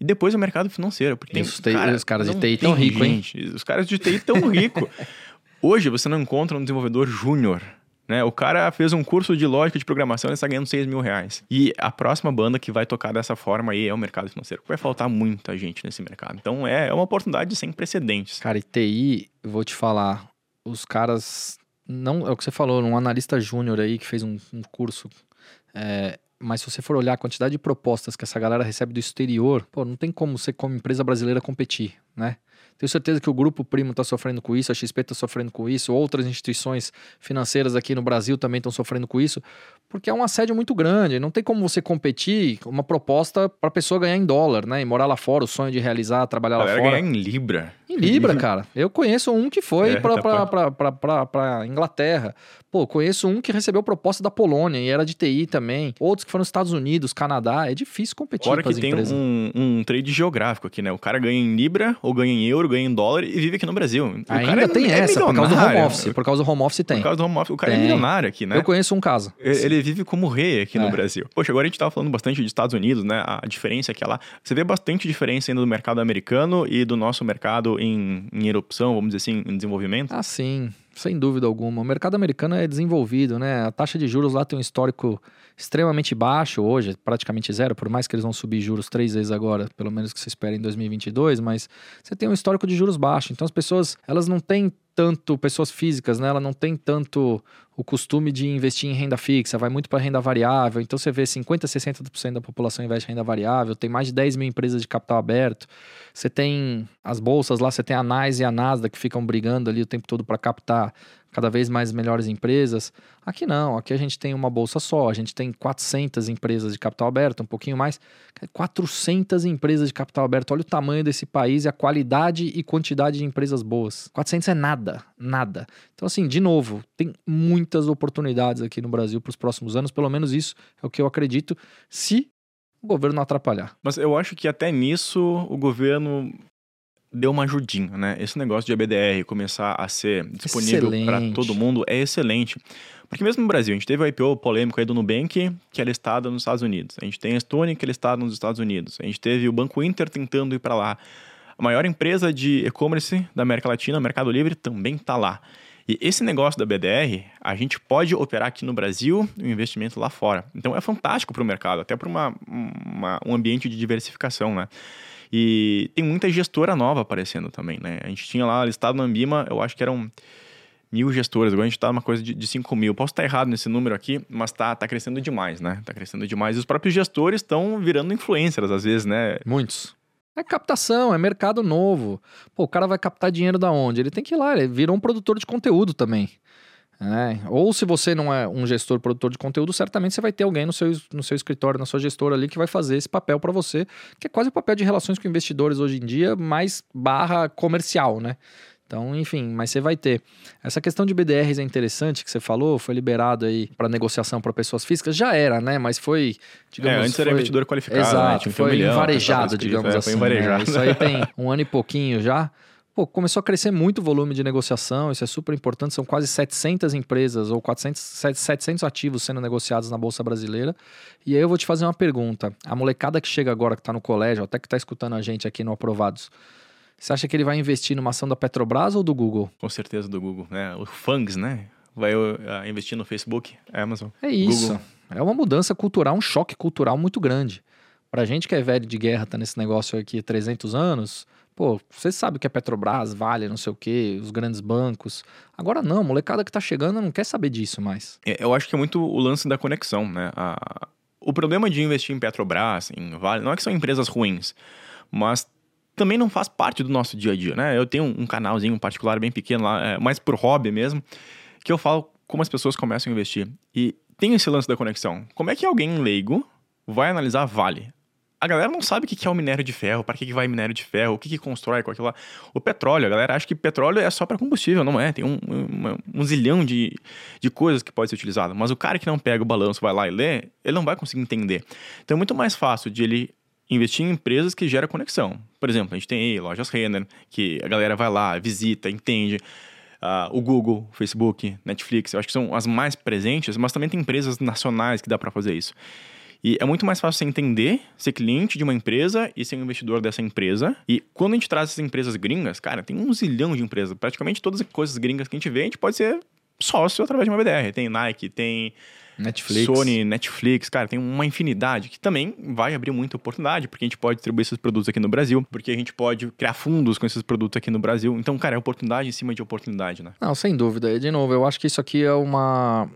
E depois é o mercado financeiro. Porque tem, Isso, TI os caras de TI tão rico, hein? gente. Os caras de TI tão rico. Hoje você não encontra um desenvolvedor júnior. Né? O cara fez um curso de lógica de programação e está ganhando 6 mil reais. E a próxima banda que vai tocar dessa forma aí é o mercado financeiro. Vai faltar muita gente nesse mercado. Então é, é uma oportunidade sem precedentes. Cara, e TI, eu vou te falar, os caras. Não, é o que você falou, um analista júnior aí que fez um, um curso. é, mas se você for olhar a quantidade de propostas que essa galera recebe do exterior, pô, não tem como você, como empresa brasileira, competir, né? Tenho certeza que o Grupo Primo está sofrendo com isso, a XP está sofrendo com isso, outras instituições financeiras aqui no Brasil também estão sofrendo com isso, porque é um assédio muito grande. Não tem como você competir com uma proposta para a pessoa ganhar em dólar, né? E morar lá fora, o sonho de realizar, trabalhar lá fora. ganhar em Libra. Em Libra, cara. Eu conheço um que foi É, pra, tá pra, bom. pra, pra, pra, pra Inglaterra. Pô, conheço um que recebeu proposta da Polônia e era de TI também. Outros que foram nos Estados Unidos, Canadá. É difícil competir Fora com que tem um, um trade geográfico aqui, né? O cara ganha em Libra, ou ganha em euro, ganha em dólar e vive aqui no Brasil. O cara Ainda é- tem é essa, por causa do home office. Por causa do home office tem. Por causa do home office. O cara Tem. é milionário aqui, né? Eu conheço um caso. Ele ele vive como rei aqui É. no Brasil. Poxa, agora a gente tava falando bastante dos Estados Unidos, né? A diferença é que lá. Você vê bastante diferença ainda do mercado americano e do nosso mercado em, em erupção, vamos dizer assim, em desenvolvimento. Ah, sim, sem dúvida alguma. O mercado americano é desenvolvido, né? A taxa de juros lá tem um histórico extremamente baixo hoje, praticamente zero, por mais que eles vão subir juros três vezes agora, pelo menos que se espera em 2022, mas você tem um histórico de juros baixo. Então as pessoas, elas não têm tanto, pessoas físicas, né? Ela não tem tanto o costume de investir em renda fixa, vai muito para renda variável. Então você vê 50, 60% da população investe em renda variável, tem mais de 10 mil empresas de capital aberto. Você tem as bolsas lá, você tem a NYSE e a Nasdaq que ficam brigando ali o tempo todo para captar cada vez mais melhores empresas. Aqui não, aqui a gente tem uma bolsa só, a gente tem 400 empresas de capital aberto, um pouquinho mais, 400 empresas de capital aberto. Olha o tamanho desse país e a qualidade e quantidade de empresas boas. 400 é nada, nada. Então assim, de novo, tem muitas oportunidades aqui no Brasil para os próximos anos, pelo menos isso é o que eu acredito, se o governo não atrapalhar. Mas eu acho que até nisso o governo deu uma ajudinha, né? Esse negócio de ABDR começar a ser disponível para todo mundo é excelente. Porque mesmo no Brasil, a gente teve o IPO polêmico aí do Nubank, que é listado nos Estados Unidos. A gente tem a Stone, que é listada nos Estados Unidos. A gente teve o Banco Inter tentando ir para lá. A maior empresa de e-commerce da América Latina, Mercado Livre, também está lá. E esse negócio da BDR, a gente pode operar aqui no Brasil e o investimento lá fora. Então é fantástico para o mercado, até para um ambiente de diversificação, né? E tem muita gestora nova aparecendo também, né? A gente tinha lá listado na Ambima, eu acho que eram mil gestoras, agora a gente tá numa coisa de, de 5 mil. Posso estar errado nesse número aqui, mas tá, tá crescendo demais, né? Tá crescendo demais. E os próprios gestores estão virando influencers, às vezes, né? Muitos. É captação, é mercado novo. Pô, o cara vai captar dinheiro da onde? Ele tem que ir lá, ele virou um produtor de conteúdo também. Né? Ou se você não é um gestor produtor de conteúdo, certamente você vai ter alguém no seu, no seu escritório, na sua gestora ali, que vai fazer esse papel para você, que é quase o papel de relações com investidores hoje em dia, mais barra comercial, né? Então, enfim, mas você vai ter. Essa questão de BDRs é interessante que você falou, foi liberado aí para negociação para pessoas físicas, já era, né? Mas foi, digamos, é, antes era foi- investidor qualificado, Exato, né? Ter um foi milhão, varejado, digamos é, assim. Foi varejado. né? Isso aí tem um ano e pouquinho já. Pô, começou a crescer muito o volume de negociação, isso é super importante. São quase 700 empresas ou 400, 700 ativos sendo negociados na Bolsa Brasileira. E aí eu vou te fazer uma pergunta. A molecada que chega agora, que está no colégio, até que está escutando a gente aqui no Aprovados, você acha que ele vai investir numa ação da Petrobras ou do Google? Com certeza do Google, né? O FANGs, né? Vai uh, investir no Facebook, Amazon. É isso. Google. É uma mudança cultural, um choque cultural muito grande. Pra gente que é velho de guerra, tá nesse negócio aqui há 300 anos, pô, você sabe que é Petrobras, Vale, não sei o quê, os grandes bancos. Agora não, a molecada que tá chegando não quer saber disso mais. É, Eu acho que é muito o lance da conexão, né? A- O problema de investir em Petrobras, em Vale, não é que são empresas ruins, mas também não faz parte do nosso dia a dia, né? Eu tenho um canalzinho particular bem pequeno lá, é, mais por hobby mesmo, que eu falo como as pessoas começam a investir. E tem esse lance da conexão. Como é que alguém leigo vai analisar Vale? A galera não sabe o que é o minério de ferro, para que que vai minério de ferro, o que que constrói com aquilo lá. O petróleo, a galera acha que petróleo é só para combustível, não é. Tem um, uma- um zilhão de, de coisas que pode ser utilizado. Mas o cara que não pega o balanço, vai lá e lê, ele não vai conseguir entender. Então é muito mais fácil de ele investir em empresas que geram conexão. Por exemplo, a gente tem aí lojas Renner, que a galera vai lá, visita, entende. Ah, o Google, Facebook, Netflix, eu acho que são as mais presentes, mas também tem empresas nacionais que dá para fazer isso. E é muito mais fácil você entender, ser cliente de uma empresa e ser um investidor dessa empresa. E quando a gente traz essas empresas gringas, cara, tem um zilhão de empresas. Praticamente todas as coisas gringas que a gente vê, a gente pode ser sócio através de uma BDR. Tem Nike, tem Netflix. Sony, Netflix, cara, tem uma infinidade que também vai abrir muita oportunidade, porque a gente pode distribuir esses produtos aqui no Brasil, porque a gente pode criar fundos com esses produtos aqui no Brasil. Então, cara, é oportunidade em cima de oportunidade, né? Não, sem dúvida. E, de novo, eu acho que isso aqui é uma.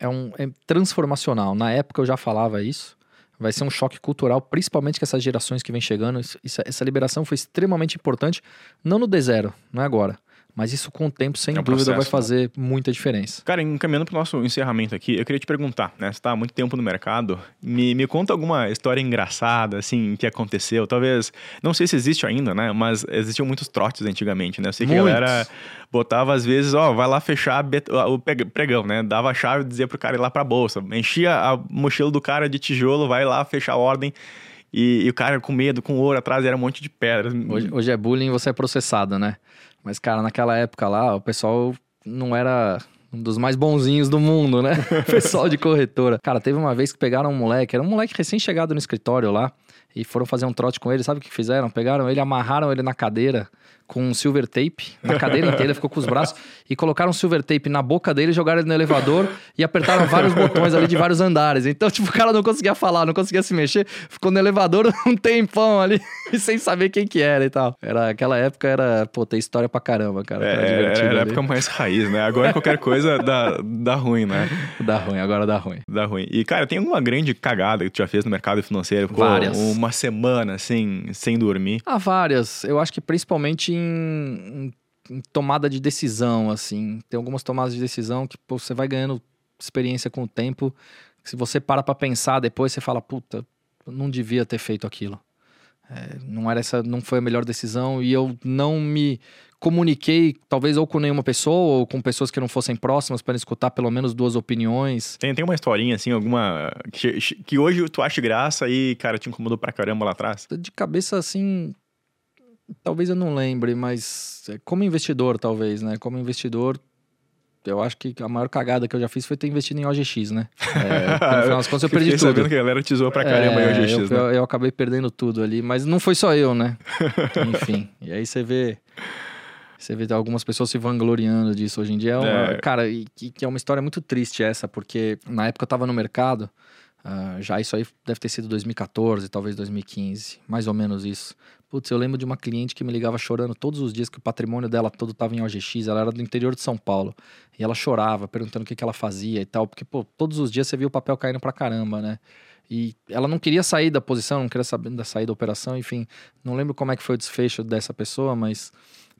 É um é transformacional. Na época eu já falava isso. Vai ser um choque cultural, principalmente com essas gerações que vem chegando. Isso- essa liberação foi extremamente importante, não no D0, não é agora. Mas isso com o tempo, sem É um dúvida, vai processo, fazer muita diferença. Cara, encaminhando para o nosso encerramento aqui, eu queria te perguntar, né? Você está há muito tempo no mercado, me, me conta alguma história engraçada, assim, que aconteceu. Talvez, não sei se existe ainda, né? Mas existiam muitos trotes antigamente, né? Eu sei que a galera botava, às vezes, ó, vai lá fechar a o pregão, né? Dava a chave e dizia pro cara ir lá pra bolsa. Enchia a mochila do cara de tijolo, vai lá fechar a ordem. E, e o cara com medo, com ouro atrás, era um monte de pedras. Hoje, hoje é bullying você é processado, né? Mas, cara, naquela época lá, o pessoal não era um dos mais bonzinhos do mundo, né? Pessoal de corretora. Cara, teve uma vez que pegaram um moleque, era um moleque recém-chegado no escritório lá, e foram fazer um trote com ele. Sabe o que fizeram? Pegaram ele, amarraram ele na cadeira com um silver tape, na cadeira inteira, ficou com os braços, e colocaram um silver tape na boca dele, jogaram ele no elevador e apertaram vários botões ali de vários andares. Então, tipo, o cara não conseguia falar, não conseguia se mexer, ficou no elevador um tempão ali, sem saber quem que era e tal. Era, aquela época era, pô, tem história pra caramba, cara. É, Era era, era a época mais raiz, né? Agora qualquer coisa dá, dá ruim, né? Dá ruim, agora dá ruim. Dá ruim. E, cara, tem alguma grande cagada que tu já fez no mercado financeiro? Pô, Várias. Uma semana, assim, sem dormir. Há várias. Eu acho que principalmente em, em- tomada de decisão, assim. Tem algumas tomadas de decisão que pô, você vai ganhando experiência com o tempo. Se você para pra pensar depois, você fala, puta, não devia ter feito aquilo. É, não era essa, não foi a melhor decisão e eu não me comuniquei, talvez ou com nenhuma pessoa ou com pessoas que não fossem próximas para escutar pelo menos duas opiniões. Tem, tem uma historinha, assim, alguma. Que, que hoje tu acha graça e, cara, te incomodou pra caramba lá atrás? De cabeça assim, talvez eu não lembre, mas é, como investidor, talvez, né? Como investidor, eu acho que a maior cagada que eu já fiz foi ter investido em OGX, né? É, no final das contas eu perdi tudo. sabendo que a galera te zoou pra caramba É, em OGX, eu, né? eu, eu acabei perdendo tudo ali, mas não foi só eu, né? Enfim, e aí você vê. Você vê algumas pessoas se vangloriando disso hoje em dia. É uma- É. Cara, e que, que é uma história muito triste essa, porque na época eu tava no mercado, ah, já isso aí deve ter sido 2014, talvez 2015, mais ou menos isso. Putz, eu lembro de uma cliente que me ligava chorando todos os dias que o patrimônio dela todo tava em OGX, ela era do interior de São Paulo. E ela chorava, perguntando o que, que ela fazia e tal, porque, pô, todos os dias você via o papel caindo pra caramba, né? E ela não queria sair da posição, não queria sair da operação, enfim. Não lembro como é que foi o desfecho dessa pessoa, mas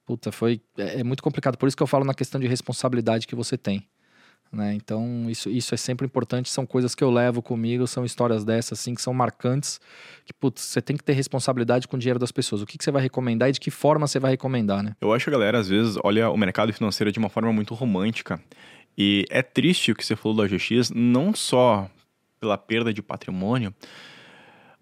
puta, foi é, é muito complicado. Por isso que eu falo na questão de responsabilidade que você tem. Né? Então, isso, isso é sempre importante. São coisas que eu levo comigo, são histórias dessas, assim, que são marcantes. Que, putz, você tem que ter responsabilidade com o dinheiro das pessoas. O que, que você vai recomendar e de que forma você vai recomendar, né? Eu acho que a galera, às vezes, olha o mercado financeiro de uma forma muito romântica. E é triste o que você falou do OGX, não só pela perda de patrimônio,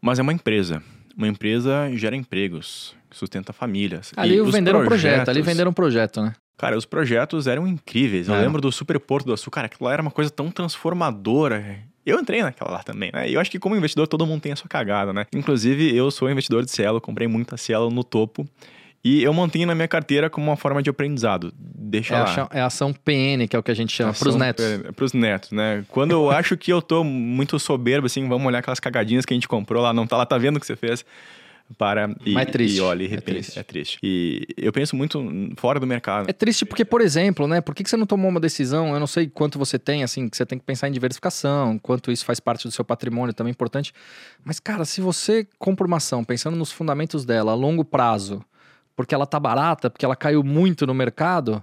mas é uma empresa. Uma empresa gera empregos, sustenta famílias. Ali venderam um projeto, ali venderam um projeto, né? Cara, os projetos eram incríveis. Eu Era. lembro do Super Porto do Açúcar, aquilo lá era uma coisa tão transformadora. Eu entrei naquela lá também, né? E eu acho que como investidor todo mundo tem a sua cagada, né? Inclusive, eu sou investidor de Cielo, comprei muita Cielo no topo. E eu mantenho na minha carteira como uma forma de aprendizado. Deixa É, lá. é a ação PN, que é o que a gente chama, pros Ação- netos. É, pros netos, né? Quando eu acho que eu tô muito soberbo, assim, vamos olhar aquelas cagadinhas que a gente comprou lá, não tá lá, tá vendo o que você fez? Para e, Mas é triste, e olha, e é repense. triste. É triste. E eu penso muito fora do mercado. É triste porque, por exemplo, né? Por que, que você não tomou uma decisão? Eu não sei quanto você tem, assim, que você tem que pensar em diversificação, quanto isso faz parte do seu patrimônio, também é importante. Mas, cara, se você compra uma ação pensando nos fundamentos dela a longo prazo, porque ela tá barata, porque ela caiu muito no mercado,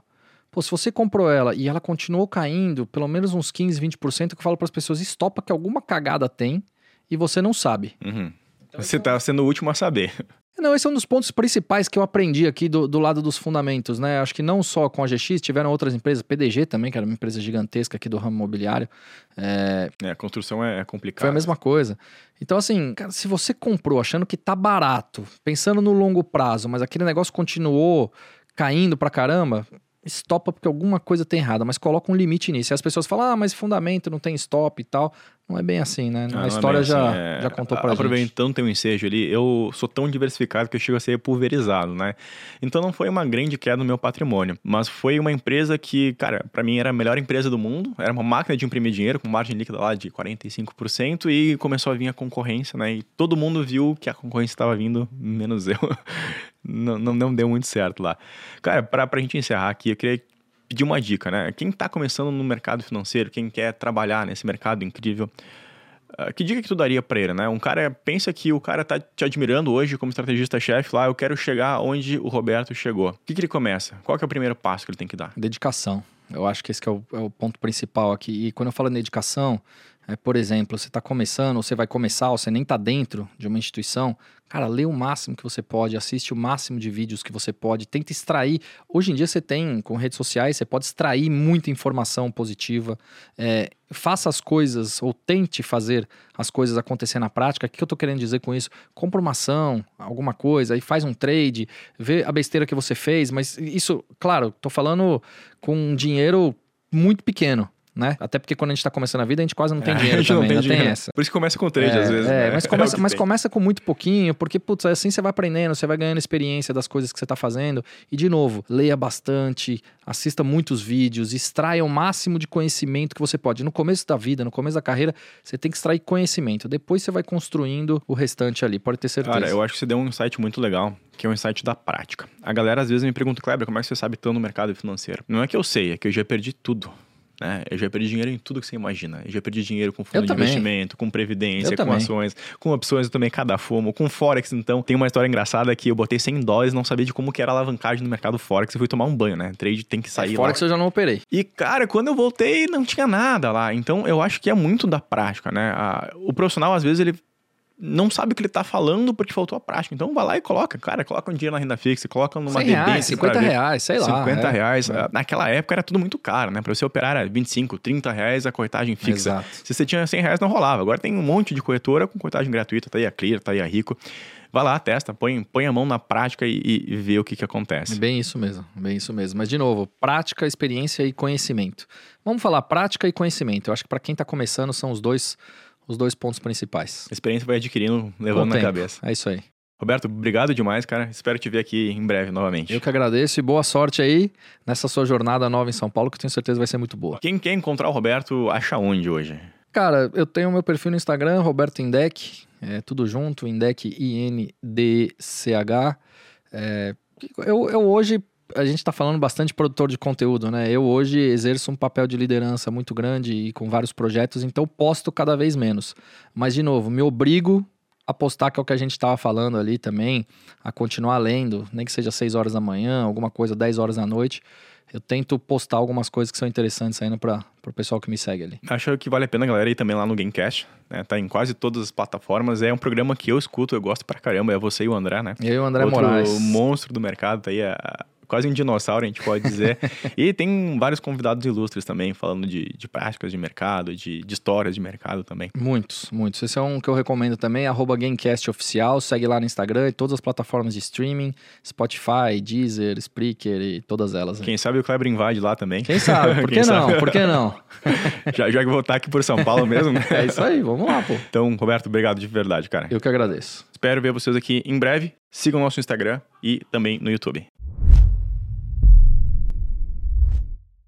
pô, se você comprou ela e ela continuou caindo, pelo menos uns 15, 20%, que eu falo para as pessoas, estopa que alguma cagada tem e você não sabe. Uhum. Você tá sendo o último a saber. Não, esse é um dos pontos principais que eu aprendi aqui do, do lado dos fundamentos, né? Acho que não só com a GX, tiveram outras empresas, PDG também, que era uma empresa gigantesca aqui do ramo imobiliário. É, É, a construção é complicada. foi a mesma coisa. Então, assim, cara, se você comprou achando que tá barato, pensando no longo prazo, mas aquele negócio continuou caindo pra caramba, estopa porque alguma coisa tem errada, mas coloca um limite nisso. E as pessoas falam, ah, mas fundamento não tem stop e tal. Não é bem assim, né? Ah, não a é história já, assim, é. já contou pra gente. Aproveitando teu ensejo ali, eu sou tão diversificado que eu chego a ser pulverizado, né? Então não foi uma grande queda no meu patrimônio, mas foi uma empresa que, cara, pra mim era a melhor empresa do mundo, era uma máquina de imprimir dinheiro com margem líquida lá de 45% e começou a vir a concorrência, né? E todo mundo viu que a concorrência estava vindo, menos eu. não, não, não deu muito certo lá. Cara, pra, pra gente encerrar aqui, eu queria pedir uma dica, né? Quem tá começando no mercado financeiro, quem quer trabalhar nesse mercado incrível, Uh, que dica que tu daria pra ele, né? Um cara pensa que o cara tá te admirando hoje como estrategista-chefe lá, eu quero chegar onde o Roberto chegou. O que, que ele começa? Qual é o primeiro passo que ele tem que dar? Dedicação. Eu acho que esse que é, o, é o ponto principal aqui. E quando eu falo em dedicação, é, por exemplo, você está começando, ou você vai começar, ou você nem está dentro de uma instituição, cara, lê o máximo que você pode, assiste o máximo de vídeos que você pode, tenta extrair. Hoje em dia você tem, com redes sociais, você pode extrair muita informação positiva. É, faça as coisas, ou tente fazer as coisas acontecer na prática. O que eu estou querendo dizer com isso? Compra uma ação, alguma coisa, aí faz um trade, vê a besteira que você fez, mas isso, claro, estou falando com dinheiro muito pequeno né? Até porque quando a gente tá começando a vida, a gente quase não tem é, dinheiro também, não tem, dinheiro. tem essa. Por isso começa com trade, é, às vezes. É, né? mas, começa, é mas começa com muito pouquinho, porque, putz, assim você vai aprendendo, você vai ganhando experiência das coisas que você tá fazendo. E, de novo, leia bastante, assista muitos vídeos, extraia o máximo de conhecimento que você pode. No começo da vida, no começo da carreira, você tem que extrair conhecimento. Depois você vai construindo o restante ali, pode ter certeza. Cara, eu acho que você deu um insight muito legal que é um insight da prática. A galera às vezes me pergunta, Kleber, como é que você sabe tanto no mercado financeiro? Não é que eu sei, é que eu já perdi tudo. Né? Eu já perdi dinheiro em tudo que você imagina. Eu já perdi dinheiro com fundo eu de também. investimento, com previdência, eu com também. ações, com opções eu também cada fumo, com Forex. Então, tem uma história engraçada que eu botei 100 dólares, não sabia de como que era a alavancagem no mercado Forex e fui tomar um banho, né? Trade tem que sair é, Forex lá. eu já não operei. E, cara, quando eu voltei, não tinha nada lá. Então, eu acho que é muito da prática, né? A, o profissional, às vezes, ele não sabe o que ele tá falando porque faltou a prática. Então vai lá e coloca, cara, coloca um dinheiro na renda fixa, coloca numa 100 reais, 50 reais, sei lá. 50 é, reais. É. Naquela época era tudo muito caro, né? Pra você operar era 25, 30 reais a corretagem fixa. Exato. Se você tinha 100 reais não rolava. Agora tem um monte de corretora com corretagem gratuita, tá aí a Clear, tá aí a Rico. Vai lá, testa, põe, põe a mão na prática e, e vê o que, que acontece. Bem isso mesmo, bem isso mesmo. Mas, de novo, prática, experiência e conhecimento. Vamos falar prática e conhecimento. Eu acho que para quem está começando são os dois os dois pontos principais. A experiência vai adquirindo, levando na cabeça. É isso aí. Roberto, obrigado demais, cara. Espero te ver aqui em breve novamente. Eu que agradeço e boa sorte aí nessa sua jornada nova em São Paulo, que tenho certeza vai ser muito boa. Quem quer encontrar o Roberto, acha onde hoje? Cara, eu tenho meu perfil no Instagram, Roberto Indec, é tudo junto, Indec I-N-D-C-H. É, eu, eu hoje a gente está falando bastante produtor de conteúdo, né? Eu hoje exerço um papel de liderança muito grande e com vários projetos, então posto cada vez menos. Mas, de novo, me obrigo a postar, que é o que a gente estava falando ali também, a continuar lendo, nem que seja 6 horas da manhã, alguma coisa 10 horas da noite. Eu tento postar algumas coisas que são interessantes ainda para o pessoal que me segue ali. Acho que vale a pena, galera, ir também lá no Gamecast. Né? Tá em quase todas as plataformas. É um programa que eu escuto, eu gosto pra caramba. É você e o André, né? Eu e o André Outro Moraes. monstro do mercado, tá aí. É quase um dinossauro, a gente pode dizer. e tem vários convidados ilustres também, falando de, de práticas de mercado, de, de, histórias de mercado também. Muitos, muitos. Esse é um que eu recomendo também, arroba Gamecast Oficial, segue lá no Instagram e todas as plataformas de streaming, Spotify, Deezer, Spreaker e todas elas. Quem sabe o Kleber invade lá também. Quem sabe, por que não? Por que não? já, já que vou estar aqui por São Paulo mesmo, né? É isso aí, vamos lá, pô. Então, Roberto, obrigado de verdade, cara. Eu que agradeço. Espero ver vocês aqui em breve. Sigam o nosso Instagram e também no YouTube.